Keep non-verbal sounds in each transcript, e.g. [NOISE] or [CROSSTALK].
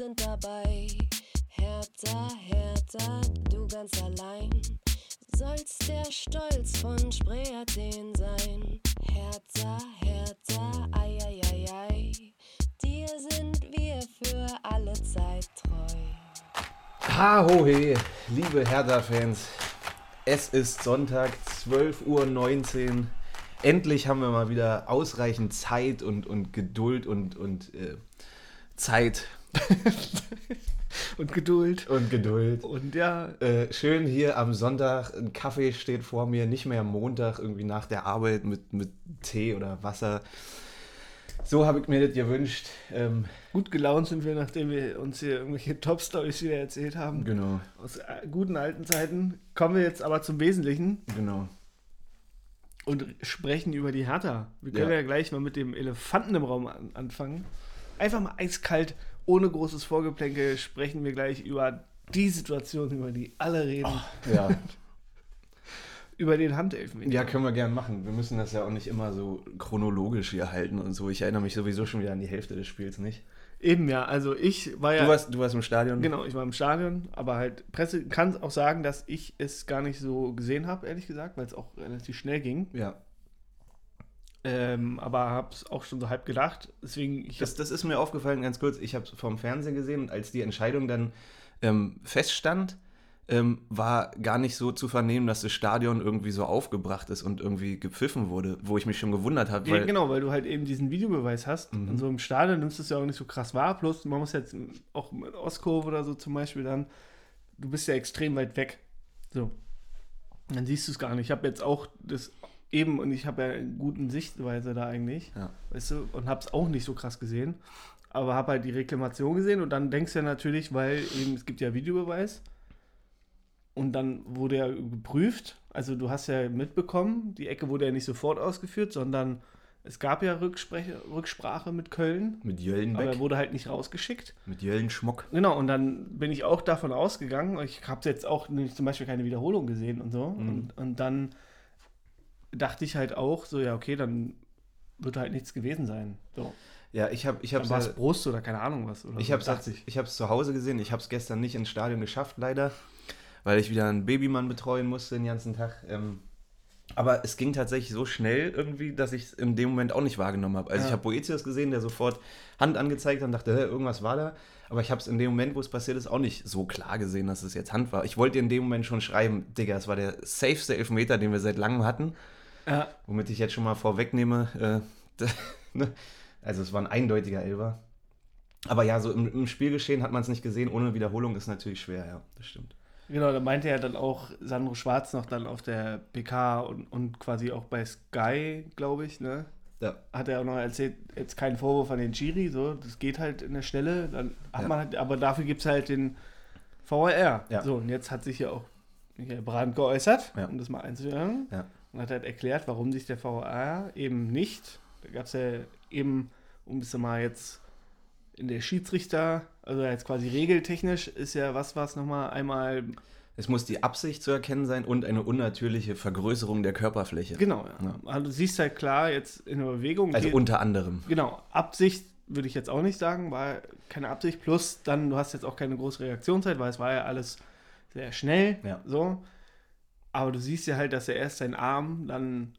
sind dabei. Hertha, Hertha, du ganz allein. Sollst der Stolz von Spree Athen sein. Hertha, Hertha, ei, ei, ei, ei. Dir sind wir für alle Zeit treu. Ha, ho, he, liebe Hertha-Fans. Es ist Sonntag, 12.19 Uhr. Endlich haben wir mal wieder ausreichend Zeit und, und Geduld und, und äh, Zeit [LAUGHS] Und Geduld. und Geduld. Und ja, Äh, schön hier am Sonntag, ein Kaffee steht vor mir, nicht mehr Montag, irgendwie nach der Arbeit mit, mit Tee oder Wasser. So habe ich mir das gewünscht. Ähm, gut gelaunt sind wir, nachdem wir uns hier irgendwelche Top-Stories wieder erzählt haben. genau, Aus äh, guten alten Zeiten. Kommen wir jetzt aber zum Wesentlichen genau. und sprechen über die Hertha. Wir können Ja. ja, gleich mal mit dem Elefanten im Raum an, anfangen. Einfach mal eiskalt, ohne großes Vorgeplänkel, sprechen wir gleich über die Situation, über die alle reden. Ja. [LAUGHS] Über den Handelfmeter. ja, können wir gern machen. Wir müssen das ja auch nicht immer so chronologisch hier halten und so. Ich erinnere mich sowieso schon wieder an die Hälfte des Spiels nicht. Eben ja, also ich war ja. Du, warst, du warst im Stadion? Genau, ich war im Stadion, aber halt Presse kann auch sagen, dass ich es gar nicht so gesehen habe, ehrlich gesagt, weil es auch relativ schnell ging. Ja. Ähm, aber habe es auch schon so halb gedacht. Deswegen, ich Das, das ist mir aufgefallen, ganz kurz. Ich habe es vom Fernsehen gesehen und als die Entscheidung dann ähm, feststand, ähm, war gar nicht so zu vernehmen, dass das Stadion irgendwie so aufgebracht ist und irgendwie gepfiffen wurde, wo ich mich schon gewundert habe. Ja, genau, weil du halt eben diesen Videobeweis hast. Mhm. Und so im Stadion nimmst du es ja auch nicht so krass wahr. Plus, man muss jetzt auch mit Ostkurve oder so zum Beispiel dann, du bist ja extrem weit weg. So. Dann siehst du es gar nicht. Ich habe jetzt auch das eben, und ich habe ja eine guten Sichtweise da eigentlich, Ja. weißt du, und habe es auch nicht so krass gesehen. Aber habe halt die Reklamation gesehen und dann denkst du ja natürlich, weil eben es gibt ja Videobeweis und dann wurde ja geprüft. Also du hast ja mitbekommen, die Ecke wurde ja nicht sofort ausgeführt, sondern es gab ja Rücksprache, Rücksprache mit Köln, mit aber Jöllenbeck, er wurde halt nicht rausgeschickt. mit Jöllenschmuck. Genau, und dann bin ich auch davon ausgegangen, ich habe jetzt auch nicht, zum Beispiel keine Wiederholung gesehen und so. Mhm. Und, und dann dachte ich halt auch, so ja, okay, dann wird halt nichts gewesen sein. So. Ja, ich habe ich hab's war es Brust oder keine Ahnung was. Oder ich so, hab's, dachte ich. hab's zu Hause gesehen. Ich habe es gestern nicht ins Stadion geschafft, leider, weil ich wieder einen Babymann betreuen musste den ganzen Tag. Ähm, aber es ging tatsächlich so schnell irgendwie, dass ich es in dem Moment auch nicht wahrgenommen habe. Also Ja. ich habe Boetius gesehen, der sofort Hand angezeigt hat und dachte, irgendwas war da. Aber ich habe es in dem Moment, wo es passiert ist, auch nicht so klar gesehen, dass es jetzt Hand war. Ich wollte in dem Moment schon schreiben, Digga, es war der safeste Elfmeter, den wir seit langem hatten. Ja, Womit ich jetzt schon mal vorwegnehme, äh, [LAUGHS] ne? also es war ein eindeutiger Elfer. Aber ja, so im, im Spielgeschehen hat man es nicht gesehen. Ohne Wiederholung ist natürlich schwer, ja, das stimmt. genau, da meinte ja dann auch Sandro Schwarz noch dann auf der PK und, und quasi auch bei Sky, glaube ich, ne? Ja, hat er auch noch erzählt, jetzt kein Vorwurf an den Chiri, so, das geht halt in der Stelle, dann hat Ja. man halt, aber dafür gibt es halt den VAR. Ja. So, und jetzt hat sich ja auch Michael Brandt geäußert, um das mal einzuhören, Ja. Und hat halt erklärt, warum sich der VAR eben nicht, da gab es ja eben, um es mal jetzt in der Schiedsrichter, also jetzt quasi regeltechnisch ist ja was, was nochmal einmal, es muss die Absicht zu erkennen sein und eine unnatürliche Vergrößerung der Körperfläche. genau, ja. Also du siehst halt klar jetzt in der Bewegung, Also geht- unter anderem. Genau, Absicht würde ich jetzt auch nicht sagen, war keine Absicht. Plus, dann, du hast jetzt auch keine große Reaktionszeit, weil es war ja alles sehr schnell. Ja. So. Aber du siehst ja halt, dass er erst seinen Arm dann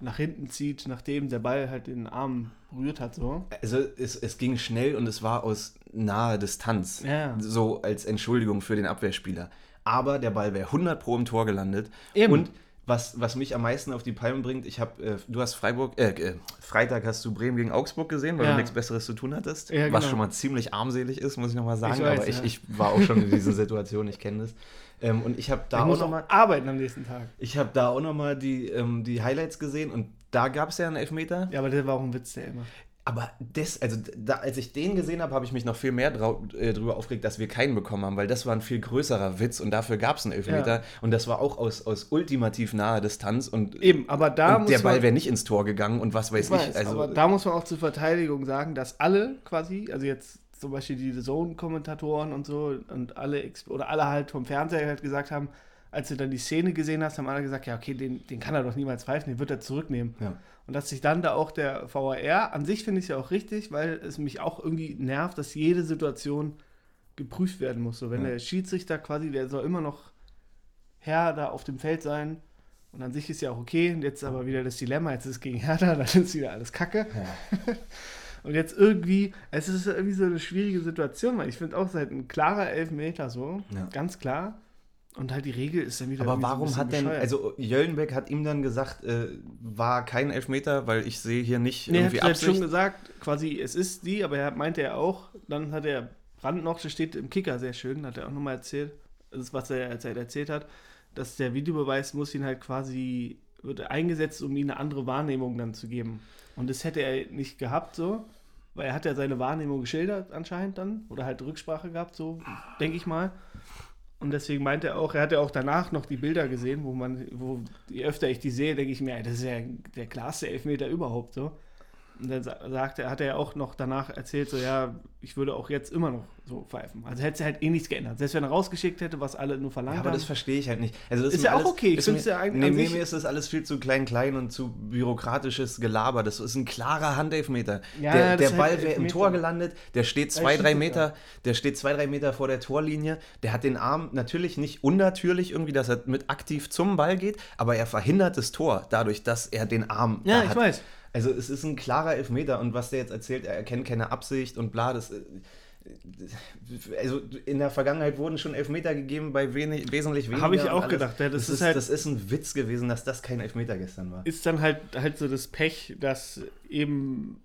nach hinten zieht, nachdem der Ball halt den Arm berührt hat. So. Also es, es ging schnell und es war aus naher Distanz. Ja. So als Entschuldigung für den Abwehrspieler. Aber der Ball wäre 100 pro im Tor gelandet. Eben. Und was, was mich am meisten auf die Palme bringt, ich habe, äh, du hast Freiburg, äh, äh, Freitag hast du Bremen gegen Augsburg gesehen, weil Ja. du nichts Besseres zu tun hattest. Ja, Was genau. schon mal ziemlich armselig ist, muss ich nochmal sagen. Ich weiß, aber ich, ja. ich war auch schon in dieser Situation, ich kenne das. Ähm, und ich habe da Da auch muss noch auch mal, arbeiten am nächsten Tag. ich habe da auch noch mal die, ähm, die Highlights gesehen und da gab es ja einen Elfmeter. Ja, aber der war auch ein Witz, der immer. Aber das, also da, als ich den gesehen habe, habe ich mich noch viel mehr drau äh, drüber aufgeregt, dass wir keinen bekommen haben, weil das war ein viel größerer Witz und dafür gab es einen Elfmeter. Ja. Und das war auch aus, aus ultimativ naher Distanz und, Eben, aber da und muss der. Ball wäre nicht ins Tor gegangen und was weiß Ich weiß, ich. Also, aber da muss man auch zur Verteidigung sagen, dass alle quasi, also jetzt zum Beispiel die Zone-Kommentatoren und so und alle, oder alle halt vom Fernseher halt gesagt haben, als du dann die Szene gesehen hast, haben alle gesagt, ja, okay, den, den kann er doch niemals pfeifen, den wird er zurücknehmen. Ja. Und dass sich dann da auch der VAR, an sich finde ich es ja auch richtig, weil es mich auch irgendwie nervt, dass jede Situation geprüft werden muss. So, wenn Ja. der Schiedsrichter quasi, der soll immer noch Herr da auf dem Feld sein. Und an sich ist ja auch okay. Und jetzt aber wieder das Dilemma, jetzt ist es gegen Hertha, [LAUGHS] dann ist wieder alles Kacke. Ja. [LAUGHS] Und jetzt irgendwie, es ist irgendwie so eine schwierige Situation, weil ich finde auch, halt ein klarer Elfmeter so, Ja. ganz klar. Und halt die Regel ist dann wieder Aber warum hat denn, also Jöllenbeck hat ihm dann gesagt, äh, war kein Elfmeter, weil ich sehe hier nicht Nee, er irgendwie hat halt schon gesagt, quasi, es ist die, aber er meinte er auch, dann hat er Brand noch, das steht im Kicker sehr schön, hat er auch nochmal erzählt, das ist, was er als er erzählt hat, dass der Videobeweis muss ihn halt quasi, wird eingesetzt, um ihm eine andere Wahrnehmung dann zu geben. Und das hätte er nicht gehabt so, weil er hat ja seine Wahrnehmung geschildert anscheinend dann, oder halt Rücksprache gehabt, so, denke ich mal. Und deswegen meinte er auch, er hat ja auch danach noch die Bilder gesehen, wo man, wo je öfter ich die sehe, denke ich mir, das ist ja der klarste Elfmeter überhaupt so. Und dann sa- sagte, hat er ja auch noch danach erzählt, so ja, ich würde auch jetzt immer noch so pfeifen. Also hätte sich halt eh nichts geändert. Selbst wenn er rausgeschickt hätte, was alle nur verlangt Ja, aber haben. das verstehe ich halt nicht. Also das Ist ja auch alles- okay. Ich mir- ja eigentlich Nee, mir ist das alles viel zu klein, klein und zu bürokratisches Gelaber. Das ist ein klarer Handelfmeter. Ja, der der ist Ball halt wäre im. Tor gelandet, der steht zwei, drei Meter, der steht zwei, drei Meter vor der Torlinie. Der hat den Arm natürlich nicht unnatürlich irgendwie, dass er mit aktiv zum Ball geht, aber er verhindert das Tor dadurch, dass er den Arm Ja, ich hat. weiß. Also es ist ein klarer Elfmeter und was der jetzt erzählt, er erkennt keine Absicht und bla, das. äh, Also in der Vergangenheit wurden schon Elfmeter gegeben bei wenig, wesentlich weniger. Habe ich auch gedacht, ja, das das, ist ist halt- das ist ein Witz gewesen, dass das kein Elfmeter gestern war. Ist dann halt, halt so das Pech, dass eben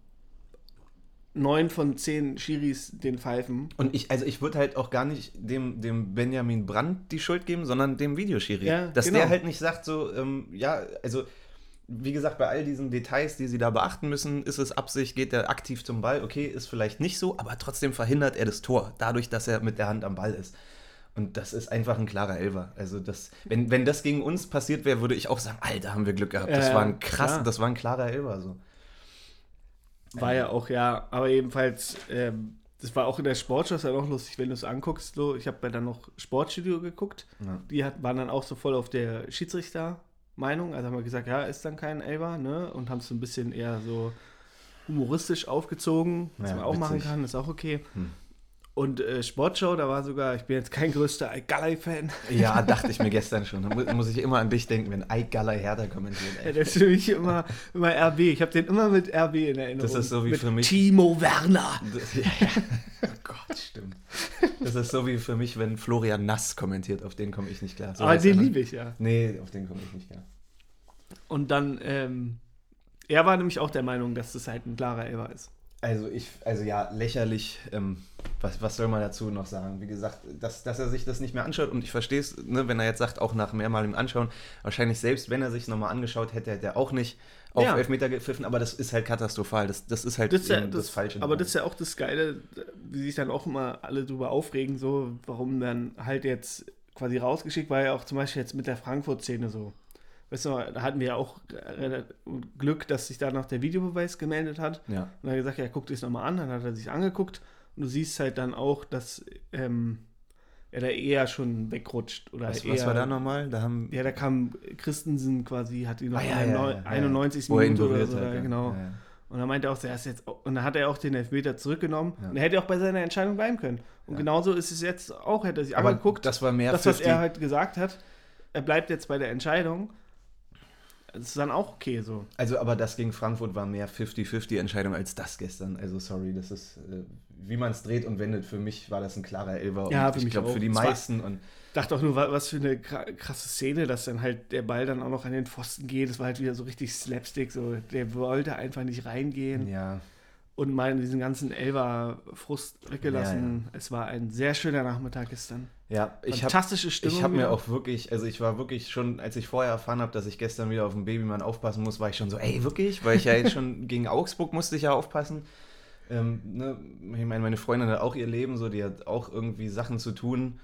neun von zehn Schiris den pfeifen. Und ich, also ich würde halt auch gar nicht dem, dem Benjamin Brandt die Schuld geben, sondern dem Videoschiri. Ja, Dass genau. der halt nicht sagt, so, ähm, ja, also wie gesagt, bei all diesen Details, die sie da beachten müssen, ist es Absicht, geht er aktiv zum Ball, okay, ist vielleicht nicht so, aber trotzdem verhindert er das Tor, dadurch, dass er mit der Hand am Ball ist. Und das ist einfach ein klarer Elfer. Also das, wenn, wenn das gegen uns passiert wäre, würde ich auch sagen, Alter, haben wir Glück gehabt. Das Ja, war ein krass, klar. das war ein klarer Elfer. So. War ja auch, ja, aber jedenfalls, ähm, das war auch in der Sportschau, ist ja auch lustig, wenn du es anguckst. So, ich habe ja dann noch Sportstudio geguckt. Ja. Die hat, waren dann auch so voll auf der Schiedsrichter-Meinung. Also haben wir gesagt, ja, ist dann kein Elber, ne? Und haben es so ein bisschen eher so humoristisch aufgezogen, was Ja, man auch machen witzig. kann, ist auch okay. Hm. Und äh, Sportschau, da war sogar, ich bin jetzt kein größter Galei-Fan. Ja, [LAUGHS] dachte ich mir gestern schon. Da mu- muss ich immer an dich denken, wenn Galler Hertha kommentiert. Ja, der ist für mich immer, immer RB. Ich habe den immer mit RB in Erinnerung. Das ist so wie mit für mich- Timo Werner. Das, ja, ja. Oh Gott, stimmt. Das ist so wie für mich, wenn Florian Nass kommentiert. Auf den komme ich nicht klar. So Aber er, den liebe ich ja. Nee, auf den komme ich nicht klar. Und dann, ähm, er war nämlich auch der Meinung, dass das halt ein klarer Elber ist. Also ich, also ja, lächerlich. Ähm, was, was soll man dazu noch sagen? Wie gesagt, dass, dass er sich das nicht mehr anschaut und ich verstehe es, ne, wenn er jetzt sagt, auch nach mehrmaligem Anschauen, wahrscheinlich selbst wenn er sich nochmal angeschaut hätte, hätte er auch nicht auf Ja. Elfmeter gepfiffen, aber das ist halt katastrophal. Das, das ist halt Das ist ja, eben das, Falsche. aber das ist ja auch das Geile, wie sich dann auch immer alle drüber aufregen, so, warum dann halt jetzt quasi rausgeschickt, war ja auch zum Beispiel jetzt mit der Frankfurt-Szene so. Weißt du, da hatten wir ja auch äh, Glück, dass sich da noch der Videobeweis gemeldet hat. ja. Und er hat gesagt, ja, guck dir das nochmal an. Dann hat er sich angeguckt. Und du siehst halt dann auch, dass ähm, er da eher schon wegrutscht. Oder Was, eher, was war da nochmal? Da haben Ja, da kam Christensen quasi, hat ihn noch Ah, ja, ja, ja, ja. 91. Wo er ihn Minute oder so, da, genau. Und dann meinte er auch, er ist jetzt, und dann hat er auch den Elfmeter zurückgenommen. Ja. Und er hätte auch bei seiner Entscheidung bleiben können. Und Ja. genauso ist es jetzt auch, hätte er sich Aber angeguckt, das war mehr das, was 50 er halt gesagt hat, er bleibt jetzt bei der Entscheidung. Das ist dann auch okay so. Also, aber das gegen Frankfurt war mehr 50-50 Entscheidung als das gestern. Also, sorry, das ist, äh, wie man es dreht und wendet. Für mich war das ein klarer Elfer. Ja, und für ich mich glaube, für die war- meisten. Und dachte auch nur, wa- was für eine kra- krasse Szene, dass dann halt der Ball dann auch noch an den Pfosten geht. Das war halt wieder so richtig Slapstick. So. Der wollte einfach nicht reingehen ja, und mal diesen ganzen Elver-Frust weggelassen. Es war ein sehr schöner Nachmittag gestern. ja ich habe Fantastische Stimmung. ich hab mir auch wirklich, also ich war wirklich schon, als ich vorher erfahren habe, dass ich gestern wieder auf den Babymann aufpassen muss, war ich schon so, ey, wirklich? Weil ich ja jetzt schon [LAUGHS] gegen Augsburg musste ich ja aufpassen. Ähm, ne, ich meine, meine Freundin hat auch ihr Leben, so, die hat auch irgendwie Sachen zu tun.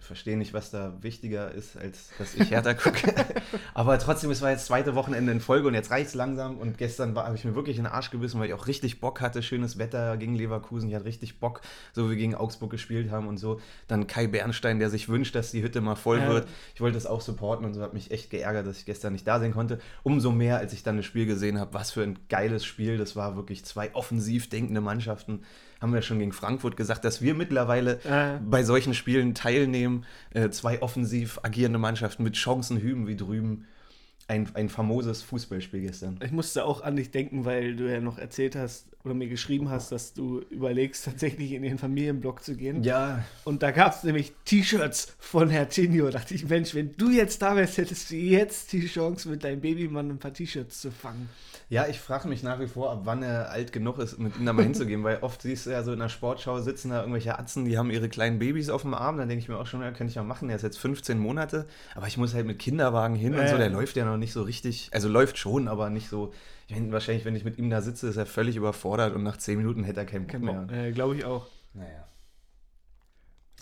Verstehe nicht, was da wichtiger ist, als dass ich Hertha gucke. [LAUGHS] Aber trotzdem, es war jetzt zweite Wochenende in Folge und jetzt reicht es langsam. Und gestern habe ich mir wirklich in den Arsch gebissen, weil ich auch richtig Bock hatte. Schönes Wetter gegen Leverkusen. Ich hatte richtig Bock, so wie wir gegen Augsburg gespielt haben und so. Dann Kai Bernstein, der sich wünscht, dass die Hütte mal voll Ja. wird. Ich wollte das auch supporten und so. Hat mich echt geärgert, dass ich gestern nicht da sein konnte. Umso mehr, als ich dann das Spiel gesehen habe. Was für ein geiles Spiel. Das war wirklich zwei offensiv denkende Mannschaften. Haben wir schon gegen Frankfurt gesagt, dass wir mittlerweile Äh. bei solchen Spielen teilnehmen. Äh, zwei offensiv agierende Mannschaften mit Chancen hüben wie drüben. Ein, ein famoses Fußballspiel gestern. Ich musste auch an dich denken, weil du ja noch erzählt hast oder mir geschrieben hast, dass du überlegst, tatsächlich in den Familienblock zu gehen. Ja, Und da gab es nämlich T-Shirts von Herr Tinio. Da dachte ich, Mensch, wenn du jetzt da wärst, hättest du jetzt die Chance, mit deinem Babymann ein paar T-Shirts zu fangen. Ja, ich frage mich nach wie vor, ab wann er alt genug ist, mit ihm da mal [LAUGHS] hinzugehen, weil oft siehst du ja so in der Sportschau sitzen da irgendwelche Atzen, die haben ihre kleinen Babys auf dem Arm, dann denke ich mir auch schon, ja, könnte ich mal machen, der ist jetzt 15 Monate, aber ich muss halt mit Kinderwagen hin und Ja, so, der läuft ja noch nicht so richtig, also läuft schon, aber nicht so, ich meine, wahrscheinlich, wenn ich mit ihm da sitze, ist er völlig überfordert und nach 10 Minuten hätte er keinen Bock mehr. Äh, Glaube ich auch. Naja.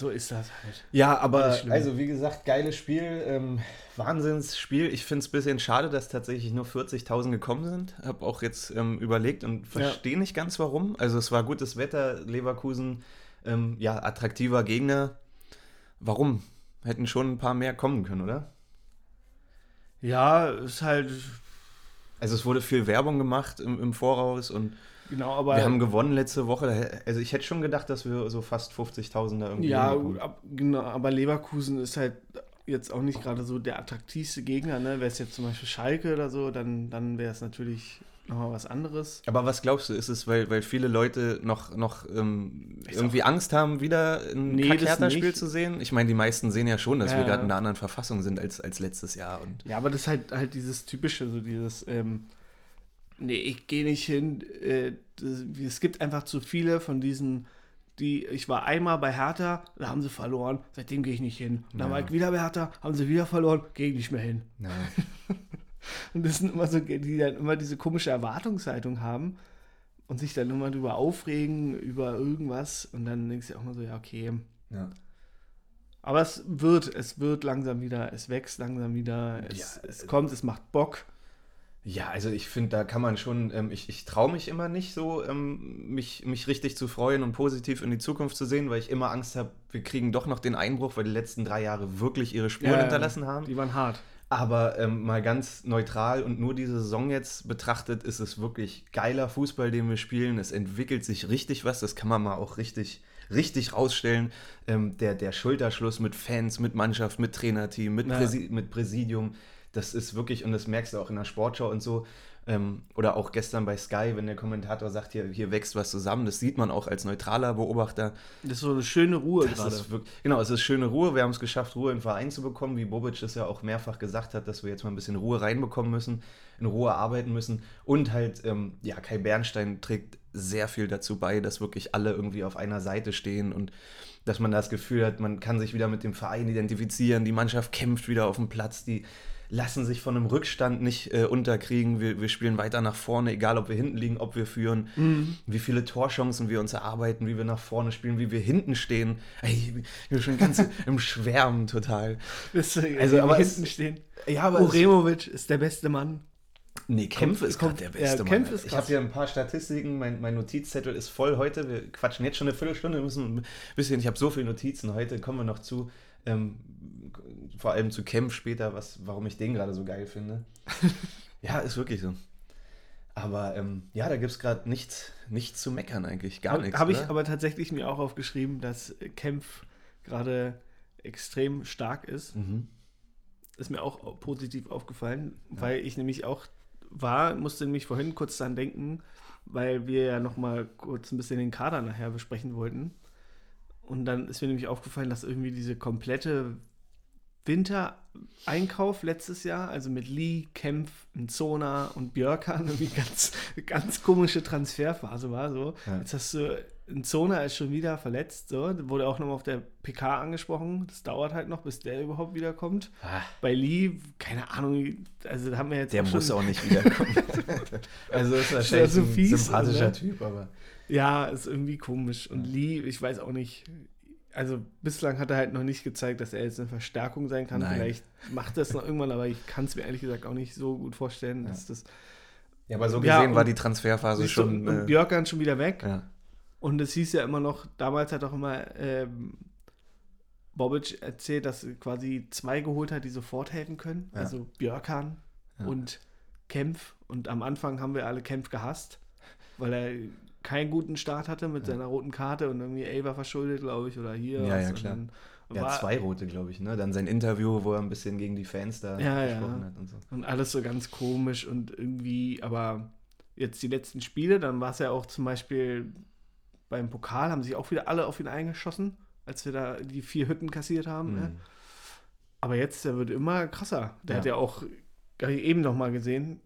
So ist das halt. Ja, aber also wie gesagt, geiles Spiel, ähm, Wahnsinnsspiel. Ich finde es ein bisschen schade, dass tatsächlich nur 40.000 gekommen sind. Habe auch jetzt ähm, überlegt und verstehe nicht ganz warum. Also es war gutes Wetter, Leverkusen, ähm, ja, attraktiver Gegner. Warum? Hätten schon ein paar mehr kommen können, oder? Ja, ist halt, Also es wurde viel Werbung gemacht im, im Voraus und genau, aber. wir haben gewonnen letzte Woche. Also ich hätte schon gedacht, dass wir so fast 50.000 da irgendwie ja, ab, genau, aber Leverkusen ist halt jetzt auch nicht gerade so der attraktivste Gegner. Ne? Wäre es jetzt zum Beispiel Schalke oder so, dann, dann wäre es natürlich nochmal was anderes. Aber was glaubst du, ist es, weil, weil viele Leute noch, noch ähm, irgendwie Angst haben, wieder ein Nee, Kack-Hertha-Spiel nicht. zu sehen? Ich meine, die meisten sehen ja schon, dass Ja, wir gerade in einer anderen Verfassung sind als, als letztes Jahr. Und Ja, aber das ist halt, halt dieses typische, so dieses, ähm, nee, ich gehe nicht hin. Äh, das, es gibt einfach zu viele von diesen, die, ich war einmal bei Hertha, da haben sie verloren, seitdem gehe ich nicht hin. Und dann Ja. war ich wieder bei Hertha, haben sie wieder verloren, gehe ich nicht mehr hin. [LAUGHS] Und das sind immer so, die dann immer diese komische Erwartungshaltung haben und sich dann immer drüber aufregen, über irgendwas. Und dann denkst du auch mal so, ja, okay. ja. Aber es wird, es wird langsam wieder, es wächst langsam wieder, es, Ja, es äh, kommt, es macht Bock. Ja, also ich finde, da kann man schon, ähm, ich, ich traue mich immer nicht so, ähm, mich, mich richtig zu freuen und positiv in die Zukunft zu sehen, weil ich immer Angst habe, wir kriegen doch noch den Einbruch, weil die letzten drei Jahre wirklich ihre Spuren Ja, hinterlassen haben. Die waren hart. Aber ähm, mal ganz neutral und nur diese Saison jetzt betrachtet, ist es wirklich geiler Fußball, den wir spielen. Es entwickelt sich richtig was, das kann man mal auch richtig, richtig rausstellen. Ähm, der, der Schulterschluss mit Fans, mit Mannschaft, mit Trainerteam, mit, Ja. Präsi mit Präsidium, das ist wirklich, und das merkst du auch in der Sportschau und so, ähm, oder auch gestern bei Sky, wenn der Kommentator sagt, hier, hier wächst was zusammen, das sieht man auch als neutraler Beobachter. Das ist so eine schöne Ruhe Das gerade. wirklich, genau, es ist schöne Ruhe. Wir haben es geschafft, Ruhe den Verein zu bekommen, wie Bobic es ja auch mehrfach gesagt hat, dass wir jetzt mal ein bisschen Ruhe reinbekommen müssen, in Ruhe arbeiten müssen. Und halt, ähm, ja, Kai Bernstein trägt sehr viel dazu bei, dass wirklich alle irgendwie auf einer Seite stehen und dass man das Gefühl hat, man kann sich wieder mit dem Verein identifizieren, die Mannschaft kämpft wieder auf dem Platz, die lassen sich von einem Rückstand nicht äh, unterkriegen. Wir, wir spielen weiter nach vorne, egal ob wir hinten liegen, ob wir führen. Wie viele Torchancen wir uns erarbeiten, wie wir nach vorne spielen, wie wir hinten stehen. Ey, ich bin schon ganz [LAUGHS] im Schwärmen total. Das, also, Also, aber es- hinten stehen. Ja, aber Uremovic ist der beste Mann. Nee, Kämpfe ist gerade kommt- der ja, beste Kämpfe Mann. Ich habe hier ein paar Statistiken, mein, mein Notizzettel ist voll heute. Wir quatschen jetzt schon eine Viertelstunde, wir müssen ein bisschen, ich habe so viele Notizen heute, kommen wir noch zu. Ähm, vor allem zu Kempf später, was, warum ich den gerade so geil finde. [LAUGHS] ja, ist wirklich so. Aber ähm, ja, da gibt es gerade nichts, nichts zu meckern eigentlich, gar nichts. Habe ich aber tatsächlich mir auch aufgeschrieben, dass Kempf gerade extrem stark ist. Mhm. Ist mir auch positiv aufgefallen, weil ich nämlich auch war, musste nämlich vorhin kurz dran denken, weil wir ja noch mal kurz ein bisschen den Kader nachher besprechen wollten. Und dann ist mir nämlich aufgefallen, dass irgendwie diese komplette Wintereinkauf letztes Jahr, also mit Lee, Kempf, Zona und Björkan, [LAUGHS] irgendwie ganz, ganz komische Transferphase war. So. Ja. Jetzt hast du, Zona ist schon wieder verletzt, so. wurde auch nochmal auf der PK angesprochen. Das dauert halt noch, bis der überhaupt wiederkommt. Ah, Bei Lee, keine Ahnung, also da haben wir jetzt der auch muss auch nicht wiederkommen. [LAUGHS] also ist wahrscheinlich ja so ein fies, sympathischer oder? Typ, aber. Ja, ist irgendwie komisch. Und Lee, ich weiß auch nicht. Also bislang hat er halt noch nicht gezeigt, dass er jetzt eine Verstärkung sein kann. Nein. Vielleicht macht er es noch irgendwann, aber ich kann es mir ehrlich gesagt auch nicht so gut vorstellen, dass das. Ja, aber so Ja, gesehen war und- die Transferphase schon. und äh, Björkan schon wieder weg. ja. Und es hieß ja immer noch, damals hat auch immer ähm, Bobic erzählt, dass er quasi zwei geholt hat, die sofort helfen können. Ja. Also Björkan Ja. und Kempf. Und am Anfang haben wir alle Kempf gehasst, weil er keinen guten Start hatte mit seiner roten Karte und irgendwie Elber verschuldet, glaube ich, oder hier. Ja, was. ja, klar. Ja, war- zwei rote, glaube ich, ne? Dann sein Interview, wo er ein bisschen gegen die Fans da Ja, ja. gesprochen hat und so. Und alles so ganz komisch und irgendwie, aber jetzt die letzten Spiele, dann war es ja auch zum Beispiel beim Pokal, haben sich auch wieder alle auf ihn eingeschossen, als wir da die vier Hütten kassiert haben. Ne? Mhm. Aber jetzt, der wird immer krasser. Der Ja. hat ja auch, eben noch mal gesehen,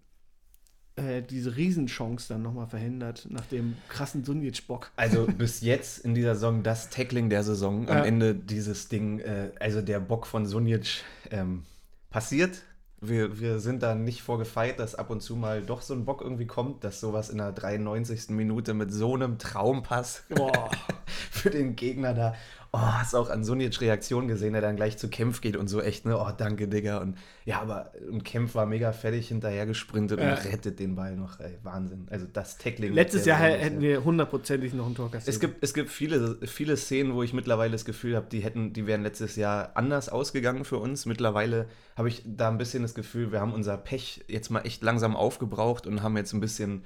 äh, diese Riesenchance dann noch mal verhindert, nach dem krassen Sunjic-Bock. Also bis jetzt in dieser Saison das Tackling der Saison. Am Ja. Ende dieses Ding, äh, also der Bock von Sunic ähm, passiert. Wir, wir sind da nicht vorgefeit, dass ab und zu mal doch so ein Bock irgendwie kommt, dass sowas in der 93. Minute mit so einem Traumpass Boah. [LAUGHS] [LAUGHS] für den Gegner da. Oh, hast auch an Sunic Reaktion gesehen, der dann gleich zu Kämpf geht und so echt, ne? Oh, danke, Digga. Und ja, aber und Kämpf war mega fertig hinterher gesprintet Ja. und rettet den Ball noch, ey. Wahnsinn. Also das Tackling. Letztes Jahr Saison hätten wir hundertprozentig noch ein Tor kassiert. Es gibt, es gibt viele, viele Szenen, wo ich mittlerweile das Gefühl habe, die hätten, die wären letztes Jahr anders ausgegangen für uns. Mittlerweile habe ich da ein bisschen das Gefühl, wir haben unser Pech jetzt mal echt langsam aufgebraucht und haben jetzt ein bisschen,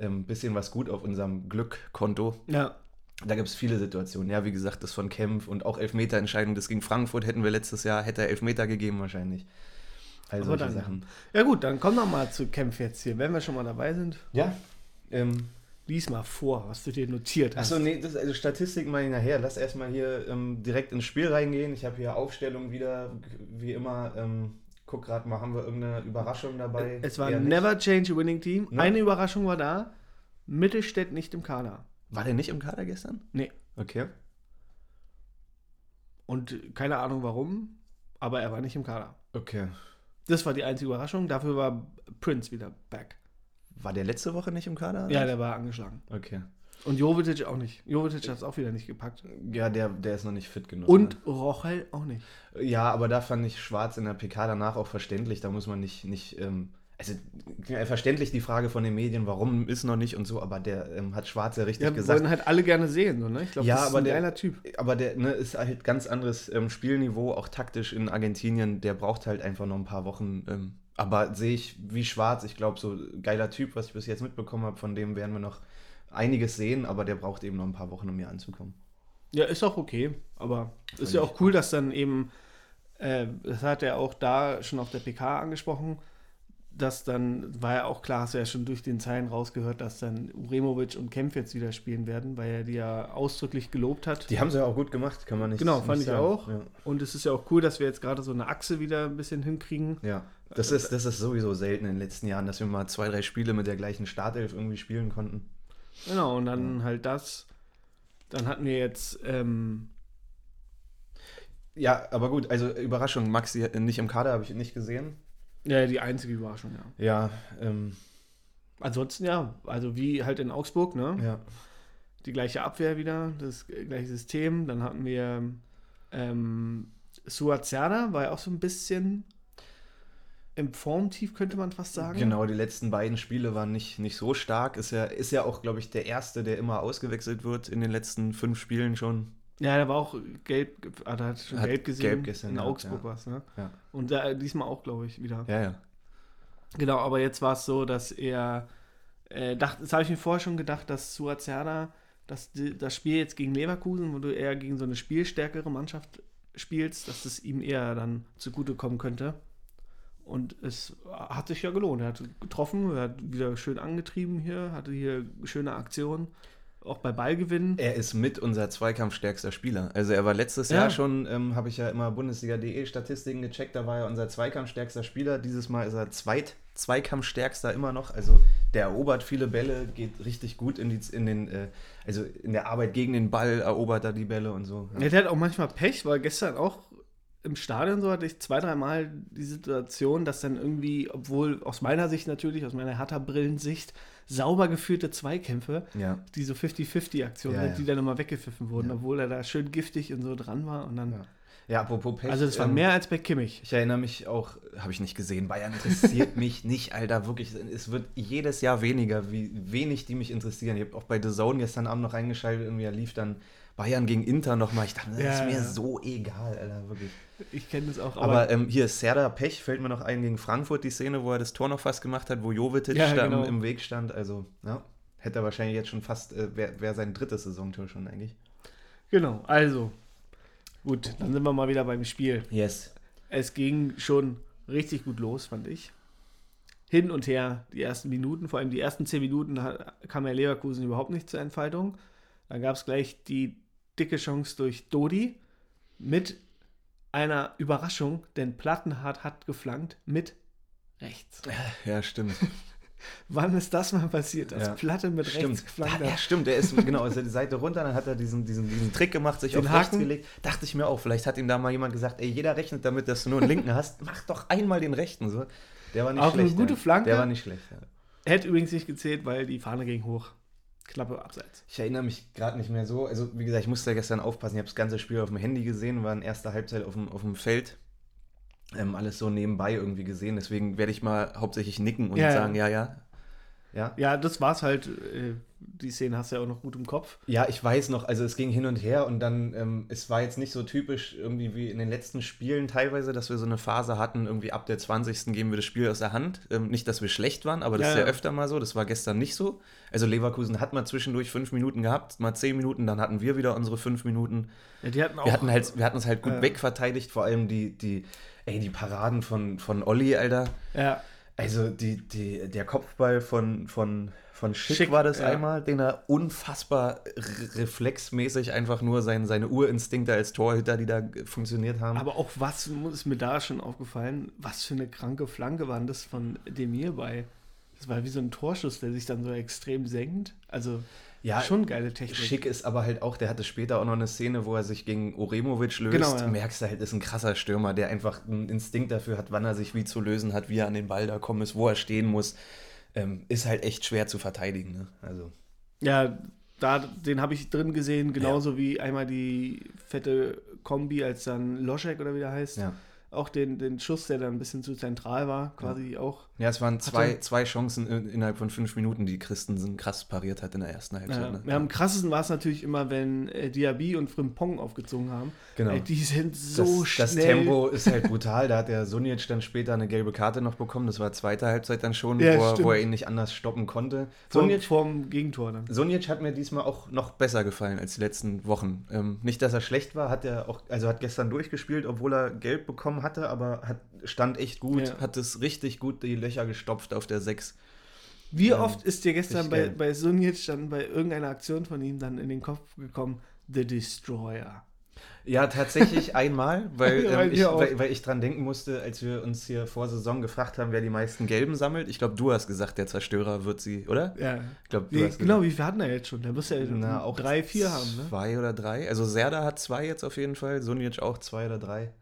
ähm, bisschen was gut auf unserem Glückkonto. Ja, Da gibt es viele Situationen. Ja, wie gesagt, das von Kempf und auch Elfmeterentscheidung, das gegen Frankfurt hätten wir letztes Jahr, hätte er Elfmeter gegeben wahrscheinlich. All Aber solche dann, Sachen. ja gut, dann komm noch mal zu Kämpf jetzt hier, wenn wir schon mal dabei sind. Ja. Ähm, Lies mal vor, was du dir notiert hast. Achso, nee, das, also Statistik mal ich nachher. Lass erstmal hier ähm, direkt ins Spiel reingehen. Ich habe hier Aufstellung wieder, wie immer. Ähm, guck gerade mal, haben wir irgendeine Überraschung dabei? Es war never change a winning team. Ne? Eine Überraschung war da. Mittelstädt nicht im Kader. War der nicht im Kader gestern? Nee. Okay. Und keine Ahnung warum, aber er war nicht im Kader. Okay. Das war die einzige Überraschung. Dafür war Prince wieder back. War der letzte Woche nicht im Kader? Ja, der war angeschlagen. Okay. Und Jovetic auch nicht. Jovetic hat es auch wieder nicht gepackt. Ja, der, der ist noch nicht fit genug. Und Rochel auch nicht. Ne? Ja, aber da fand ich Schwarz in der PK danach auch verständlich. Da muss man nicht, nicht ähm, also ja, verständlich die Frage von den Medien, warum ist noch nicht und so, aber der ähm, hat Schwarz ja richtig Ja, gesagt. wollen halt alle gerne sehen. So, ne? Ich glaube, Ja, das ist aber ein der- geiler Typ. Aber der ne, ist halt ganz anderes ähm, Spielniveau, auch taktisch in Argentinien. Der braucht halt einfach noch ein paar Wochen. Ähm, aber sehe ich wie schwarz, ich glaube, so geiler Typ, was ich bis jetzt mitbekommen habe, von dem werden wir noch einiges sehen, aber der braucht eben noch ein paar Wochen, um hier anzukommen. Ja, ist auch okay. Aber ist Völlig. ja auch cool, dass dann eben, äh, das hat er auch da schon auf der PK angesprochen, dass dann, war ja auch klar, hast du ja schon durch den Zeilen rausgehört, dass dann Uremovic und Kempf jetzt wieder spielen werden, weil er die ja ausdrücklich gelobt hat. Die haben sie ja auch gut gemacht, kann man nicht genau, nicht fand ich sagen. auch. Ja. Und es ist ja auch cool, dass wir jetzt gerade so eine Achse wieder ein bisschen hinkriegen. Ja, das ist, das ist sowieso selten in den letzten Jahren, dass wir mal zwei, drei Spiele mit der gleichen Startelf irgendwie spielen konnten. Genau, und dann halt das. Dann hatten wir jetzt, ähm, Ja, aber gut, also Überraschung, Maxi äh, nicht im Kader, habe ich nicht gesehen. Ja, die einzige Überraschung, ja. Ja, ähm, Ansonsten ja, also wie halt in Augsburg, ne? ja. die gleiche Abwehr wieder, das gleiche System. Dann hatten wir ähm, Suazerda, war ja auch so ein bisschen im Formtief, könnte man fast sagen. Genau, die letzten beiden Spiele waren nicht, nicht so stark. Ist ja, ist ja auch, glaube ich, der erste, der immer ausgewechselt wird in den letzten fünf Spielen schon. Ja, der war auch gelb, ge- ah, da hat schon Hat gelb gesehen. gelb gestern, in ja, Augsburg ja. war es, ne? Ja. Und da, diesmal auch, glaube ich, wieder. Ja, ja. Genau, aber jetzt war es so, dass er, äh, dacht, das habe ich mir vorher schon gedacht, dass Suazerda, dass das Spiel jetzt gegen Leverkusen, wo du eher gegen so eine spielstärkere Mannschaft spielst, dass das ihm eher dann zugutekommen könnte. Und es hat sich ja gelohnt. Er hat getroffen, er hat wieder schön angetrieben hier, hatte hier schöne Aktionen, auch bei Ballgewinnen. Er ist mit unser zweikampfstärkster Spieler. Also er war letztes Ja. Jahr schon, ähm, habe ich ja immer Bundesliga.de Statistiken gecheckt, da war er unser zweikampfstärkster Spieler. Dieses Mal ist er zweit zweikampfstärkster immer noch. Also der erobert viele Bälle, geht richtig gut in, die, in den, äh, also in der Arbeit gegen den Ball erobert er die Bälle und so. Ja, der hat auch manchmal Pech, weil gestern auch im Stadion so hatte ich zwei, dreimal die Situation, dass dann irgendwie, obwohl aus meiner Sicht natürlich, aus meiner Hertha-Brillensicht, sauber geführte Zweikämpfe, Ja. die so 50-50-Aktionen, Ja, ja. die dann immer weggepfiffen wurden, obwohl er da schön giftig und so dran war. Und dann, Ja. Apropos Pech. also das war ähm, mehr als bei Kimmich. Ich erinnere mich auch, habe ich nicht gesehen, Bayern interessiert [LAUGHS] mich nicht, Alter, wirklich. Es wird jedes Jahr weniger, wie wenig die mich interessieren. Ich habe auch bei The Zone gestern Abend noch reingeschaltet, irgendwie lief dann Bayern gegen Inter nochmal. Ich dachte, das Ja, ist mir ja. so egal, Alter, wirklich. Ich kenne das auch. Aber, ähm, hier Serda Pech fällt mir noch ein gegen Frankfurt, die Szene, wo er das Tor noch fast gemacht hat, wo Jovetic Ja, genau. im, im Weg stand. Also, ja, hätte er wahrscheinlich jetzt schon fast, äh, wäre wär sein drittes Saisontor schon eigentlich. genau, also. Gut, dann sind wir mal wieder beim Spiel. Yes. Es ging schon richtig gut los, fand ich. Hin und her, die ersten Minuten, vor allem die ersten zehn Minuten kam ja Leverkusen überhaupt nicht zur Entfaltung. Dann gab es gleich die dicke Chance durch Dodi mit einer Überraschung, denn Plattenhardt hat geflankt mit rechts. Ja, stimmt. [LAUGHS] Wann ist das mal passiert, dass Ja. Platte mit rechts Stimmt. geflankt Ja, ja, hat? stimmt. Der ist genau ist die Seite runter, dann hat er diesen, diesen, diesen Trick gemacht, sich Den auf rechts Haken? gelegt. Dachte ich mir auch, vielleicht hat ihm da mal jemand gesagt, ey, jeder rechnet damit, dass du nur einen linken hast. Mach doch einmal den rechten. So. Der war nicht Auch eine schlecht. gute ja. Flanke. Der war nicht schlecht. Ja. Hätte übrigens nicht gezählt, weil die Fahne ging hoch. Klappe abseits. Ich erinnere mich gerade nicht mehr so. Also, wie gesagt, ich musste gestern aufpassen. Ich habe das ganze Spiel auf dem Handy gesehen, war in erster Halbzeit auf dem, auf dem Feld. Ähm, alles so nebenbei irgendwie gesehen. Deswegen werde ich mal hauptsächlich nicken und ja. sagen, ja, ja. Ja. Ja, das war's halt. äh, Die Szene hast du ja auch noch gut im Kopf. Ja, ich weiß noch, also es ging hin und her und dann, ähm, es war jetzt nicht so typisch irgendwie wie in den letzten Spielen teilweise, dass wir so eine Phase hatten, irgendwie ab der 20. geben wir das Spiel aus der Hand. Ähm, nicht, dass wir schlecht waren, aber das Ja, ist ja ja. öfter mal so, das war gestern nicht so. Also Leverkusen hat mal zwischendurch fünf Minuten gehabt, mal zehn Minuten, dann hatten wir wieder unsere fünf Minuten. Ja, die hatten auch. Wir hatten halt, wir hatten es halt gut Ja. wegverteidigt, vor allem die, die, ey, die Paraden von, von Olli, Alter. ja, Also die, die, der Kopfball von, von, von Schick, Schick, war das ja. einmal, den er unfassbar re- reflexmäßig einfach nur sein, seine Urinstinkte als Torhüter, die da funktioniert haben. aber auch was ist mir da schon aufgefallen, was für eine kranke Flanke war denn das von Demir bei? Das war wie so ein Torschuss, der sich dann so extrem senkt. Also ja, schon geile Technik. Schick ist aber halt auch, der hatte später auch noch eine Szene, wo er sich gegen Oremovic löst. Genau, ja. Merkst du halt, ist ein krasser Stürmer, der einfach einen Instinkt dafür hat, wann er sich wie zu lösen hat, wie er an den Ball da kommen muss, wo er stehen muss. Ähm, ist halt echt schwer zu verteidigen. Ne? Also, Ja, da, den habe ich drin gesehen, genauso wie einmal die fette Kombi, als dann Loschek oder wie der heißt. ja. Auch den, den Schuss, der dann ein bisschen zu zentral war, quasi auch. Ja, es waren zwei, Hatte- zwei Chancen in, innerhalb von fünf Minuten, die Christensen krass pariert hat in der ersten Halbzeit. Ja, ne? ja, am krassesten war es natürlich immer, wenn äh, Diaby und Frimpong aufgezogen haben. Genau. Ey, die sind so das, schnell. das Tempo ist halt [LAUGHS] brutal. Da hat der Sunic dann später eine gelbe Karte noch bekommen. Das war zweite Halbzeit dann schon, Ja, wo, er, wo er ihn nicht anders stoppen konnte. Sunic, vorm Gegentor dann. Sunic hat mir diesmal auch noch besser gefallen als die letzten Wochen. Ähm, nicht, dass er schlecht war, hat er auch, also hat gestern durchgespielt, obwohl er gelb bekommen hatte, aber hat, stand echt gut, Ja. hat es richtig gut die Löcher gestopft auf der 6. Wie Ähm, oft ist dir gestern bei, geil. bei Sunic dann bei irgendeiner Aktion von ihm dann in den Kopf gekommen, The Destroyer? Ja, tatsächlich [LAUGHS] einmal, weil, ähm, ich, weil, weil ich dran denken musste, als wir uns hier vor Saison gefragt haben, wer die meisten Gelben sammelt. Ich glaube, du hast gesagt, der Zerstörer wird sie, oder? Ja. Ich glaube, du Wie, hast genau, wie viel hatten er jetzt schon? Der muss ja Na, auch drei, vier haben, ne? Zwei oder drei. Also Serda hat zwei jetzt auf jeden Fall, Sunic auch zwei oder drei.